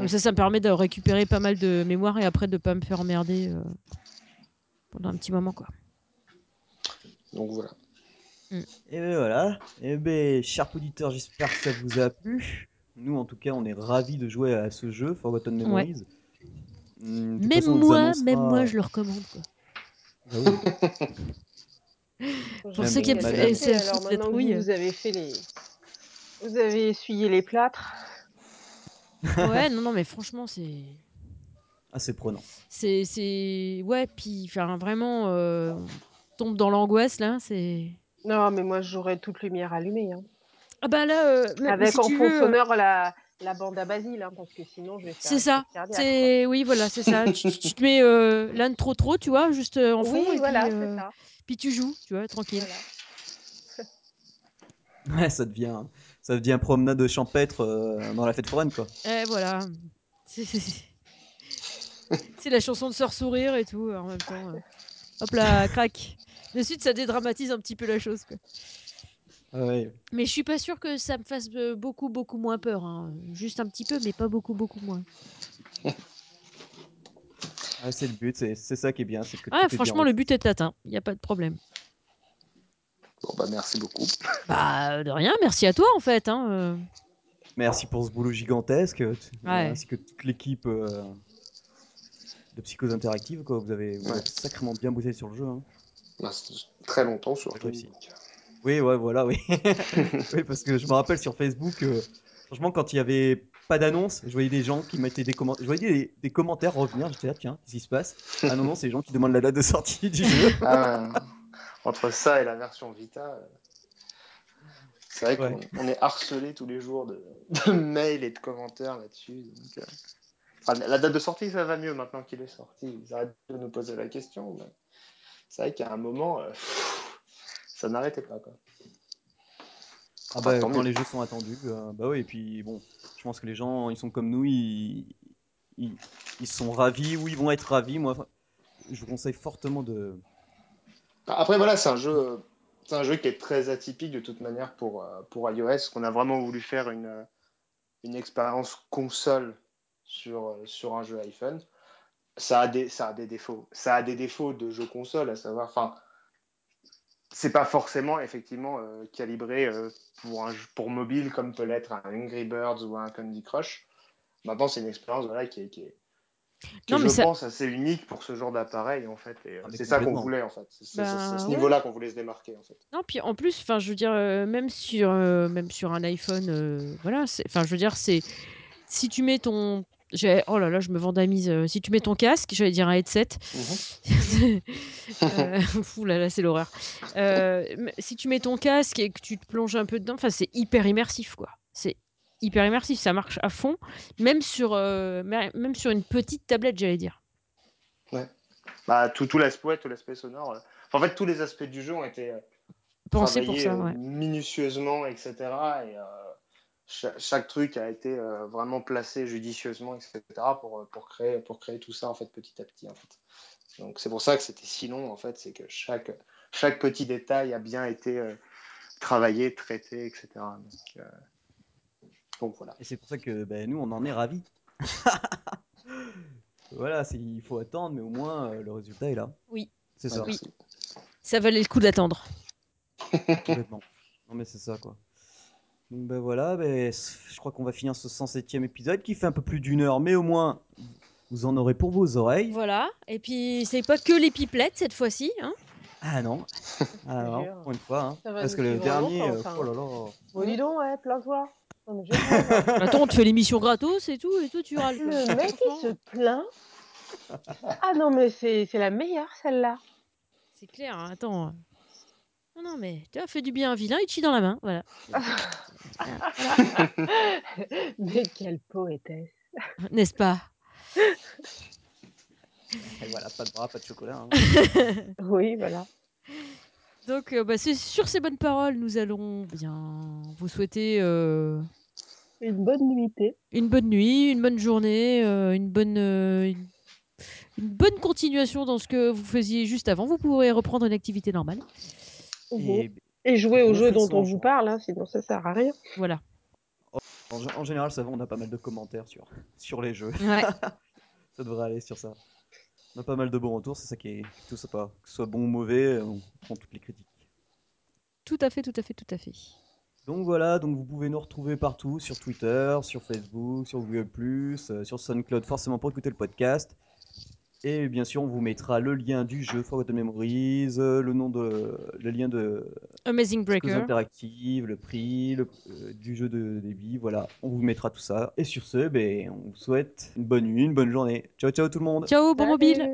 Ça, ça me permet de récupérer pas mal de mémoire et après de pas me faire emmerder euh, pendant un petit moment. quoi. Donc voilà. Et ben voilà. Et ben, chers auditeurs, j'espère que ça vous a plu. Nous, en tout cas, on est ravis de jouer à ce jeu, Forgotten Memories. Hum, de toute Même façon, moi, annoncera- même moi, je le recommande. Quoi. Oui. Pour ceux qui aiment fait- alors maintenant que vous, avez fait les, vous avez essuyé les plâtres. Ouais, non, non, mais franchement, c'est. Ah, c'est prenant. C'est. c'est- Ouais, puis, enfin, vraiment, euh, on tombe dans l'angoisse, là. C'est. Non, mais moi j'aurais toute lumière allumée. Hein. Ah bah là, euh, mais- mais Avec si en tu fond veux, euh, sonore la, la bande à Basile, hein, parce que sinon je vais faire C'est ça. crise cardiaque, quoi. C'est oui, voilà, c'est ça. tu, tu- tu te mets euh, l'un trop trop, tu vois, juste euh, en fond Oui, et voilà, puis, c'est euh, ça. puis tu joues, tu vois, tranquille. Voilà. *laughs* Ouais, ça devient, ça devient promenade champêtre euh, dans la fête foraine, quoi. Et voilà. C'est- *laughs* C'est c'est la chanson de Sœur Sourire et tout en même temps. euh. Hop là, crac. De suite, ça dédramatise un petit peu la chose. Quoi. Ouais. Mais je suis pas sûre que ça me fasse euh, beaucoup beaucoup moins peur. hein. Juste un petit peu, mais pas beaucoup beaucoup moins. Ah, c'est le but, c'est ça qui est bien. que Ah, franchement, le but est atteint. Il n'y a pas de problème. Bon, bah merci beaucoup. Bah de rien. Merci à toi en fait. Hein. euh. Merci pour ce boulot gigantesque, euh, Ouais. ainsi que toute l'équipe euh, de Psychose Interactive. Quoi. Vous, avez, vous Ouais. avez sacrément bien bossé sur le jeu. hein. C'est très longtemps donc, euh, Oui, ouais, voilà, oui. *laughs* oui, parce que je me rappelle sur Facebook, euh, franchement, quand il y avait pas d'annonce, je voyais des gens qui mettaient des commentaires. Je voyais des, des commentaires revenir. J'étais là, tiens, qu'est-ce qui se passe? Ah non, non, c'est les gens qui demandent la date de sortie du jeu. *laughs* Ah. Entre ça et la version Vita, euh, c'est vrai qu'on Ouais. est harcelé tous les jours de, *laughs* de mails et de commentaires là-dessus. donc, euh, enfin, la date de sortie, ça va mieux maintenant qu'il est sorti. Ils arrêtent de nous poser la question. mais C'est vrai qu'à un moment, euh, ça n'arrêtait pas. Quoi. Ah bah, tant quand les jeux sont attendus, euh, bah oui, et puis bon, je pense que les gens, ils sont comme nous, ils, ils, ils sont ravis ou ils vont être ravis. Moi, je vous conseille fortement de. Après, voilà, c'est un jeu. C'est un jeu qui est très atypique de toute manière pour, euh, pour iOS, qu'on a vraiment voulu faire une, une expérience console sur, sur un jeu iPhone. Ça a, des, ça a des défauts. Ça a des défauts de jeu console, à savoir, enfin, c'est pas forcément effectivement euh, calibré euh, pour, un, jeu- pour mobile comme peut l'être un Angry Birds ou un Candy Crush. Maintenant, c'est une expérience voilà, qui, est, qui, est, qui Non, je ça- pense, assez unique pour ce genre d'appareil, en fait. Euh, Ah, c'est ça qu'on voulait, en fait. C'est Bah, ce ouais. niveau-là qu'on voulait se démarquer, en fait. Non, puis en plus, enfin, je veux dire, euh, même sur, euh, même sur un iPhone, euh, voilà, enfin, je veux dire, c'est si tu mets ton, oh là là, je me vandamise. euh, si tu mets ton casque, j'allais dire un headset. *laughs* euh, fou là là, c'est l'horreur. Euh, si tu mets ton casque et que tu te plonges un peu dedans, enfin, c'est hyper immersif, quoi. C'est hyper immersif, ça marche à fond, même sur, euh, même sur une petite tablette, j'allais dire. Bah, tout, tout l'aspect ouais, tout l'aspect sonore. Enfin, en fait, tous les aspects du jeu ont été Pensez pour ça, ouais. minutieusement, etc. Et cha- chaque, truc a été euh, vraiment placé judicieusement, etc. pour, euh, pour, créer, pour créer tout ça, en fait, petit à petit, en fait. Donc, c'est pour ça que c'était si long, en fait. C'est que chaque, chaque petit détail a bien été euh, travaillé, traité, etc. Donc, euh, donc voilà. Et c'est pour ça que ben, nous, on en est ravis. *laughs* voilà, il faut attendre, mais au moins, euh, le résultat est là. Oui. C'est ça. Ça valait le coup d'attendre. complètement. Non, mais c'est ça, quoi. Ben voilà, ben, je crois qu'on va finir ce 107e épisode qui fait un peu plus d'une heure, mais au moins, vous en aurez pour vos oreilles. Voilà. Et puis, c'est pas que les pipelettes cette fois-ci. Hein Ah non, *laughs* ah non, pour une fois. hein. Parce que le dernier, longtemps, euh, oh là là. Bon, dis donc, ouais. Non, mais je *laughs* plains, moi. Attends, on te fait l'émission gratos et tout, et toi tu râles. Le mec, il se plaint. Ah non, mais c'est c'est la meilleure, celle-là. C'est clair, hein, attends. Non, non, mais tu as fait du bien à un vilain, il te chie dans la main. Voilà. Voilà. *laughs* mais quelle poétesse. N'est-ce pas? Et voilà, pas de bras, pas de chocolat. hein. *laughs* Oui, voilà. Donc, euh, bah, c'est sur ces bonnes paroles, nous allons bien vous souhaiter euh, Une bonne nuitée. une bonne nuit, une bonne journée, euh, une bonne. euh, une... une bonne continuation dans ce que vous faisiez juste avant. Vous pourrez reprendre une activité normale. Et Et jouer au jeu dont on vous parle, hein, sinon ça sert à rien. Voilà. en, général, ça va, on a pas mal de commentaires sur, sur les jeux. Ouais. *laughs* ça devrait aller sur ça. On a pas mal de bons retours, c'est ça qui est tout sympa. Que ce soit bon ou mauvais, on prend toutes les critiques. Tout à fait, tout à fait, tout à fait. Donc voilà, donc vous pouvez nous retrouver partout, sur Twitter, sur Facebook, sur Google+, euh, sur SoundCloud forcément pour écouter le podcast. Et bien sûr, on vous mettra le lien du jeu Forgotten Memories, euh, le nom de, le lien de Amazing Breaker. Interactive, le prix le- euh, du jeu de débit, voilà, on vous mettra tout ça. Et sur ce, ben, on vous souhaite une bonne nuit, une bonne journée. Ciao ciao tout le monde Ciao, bon mobile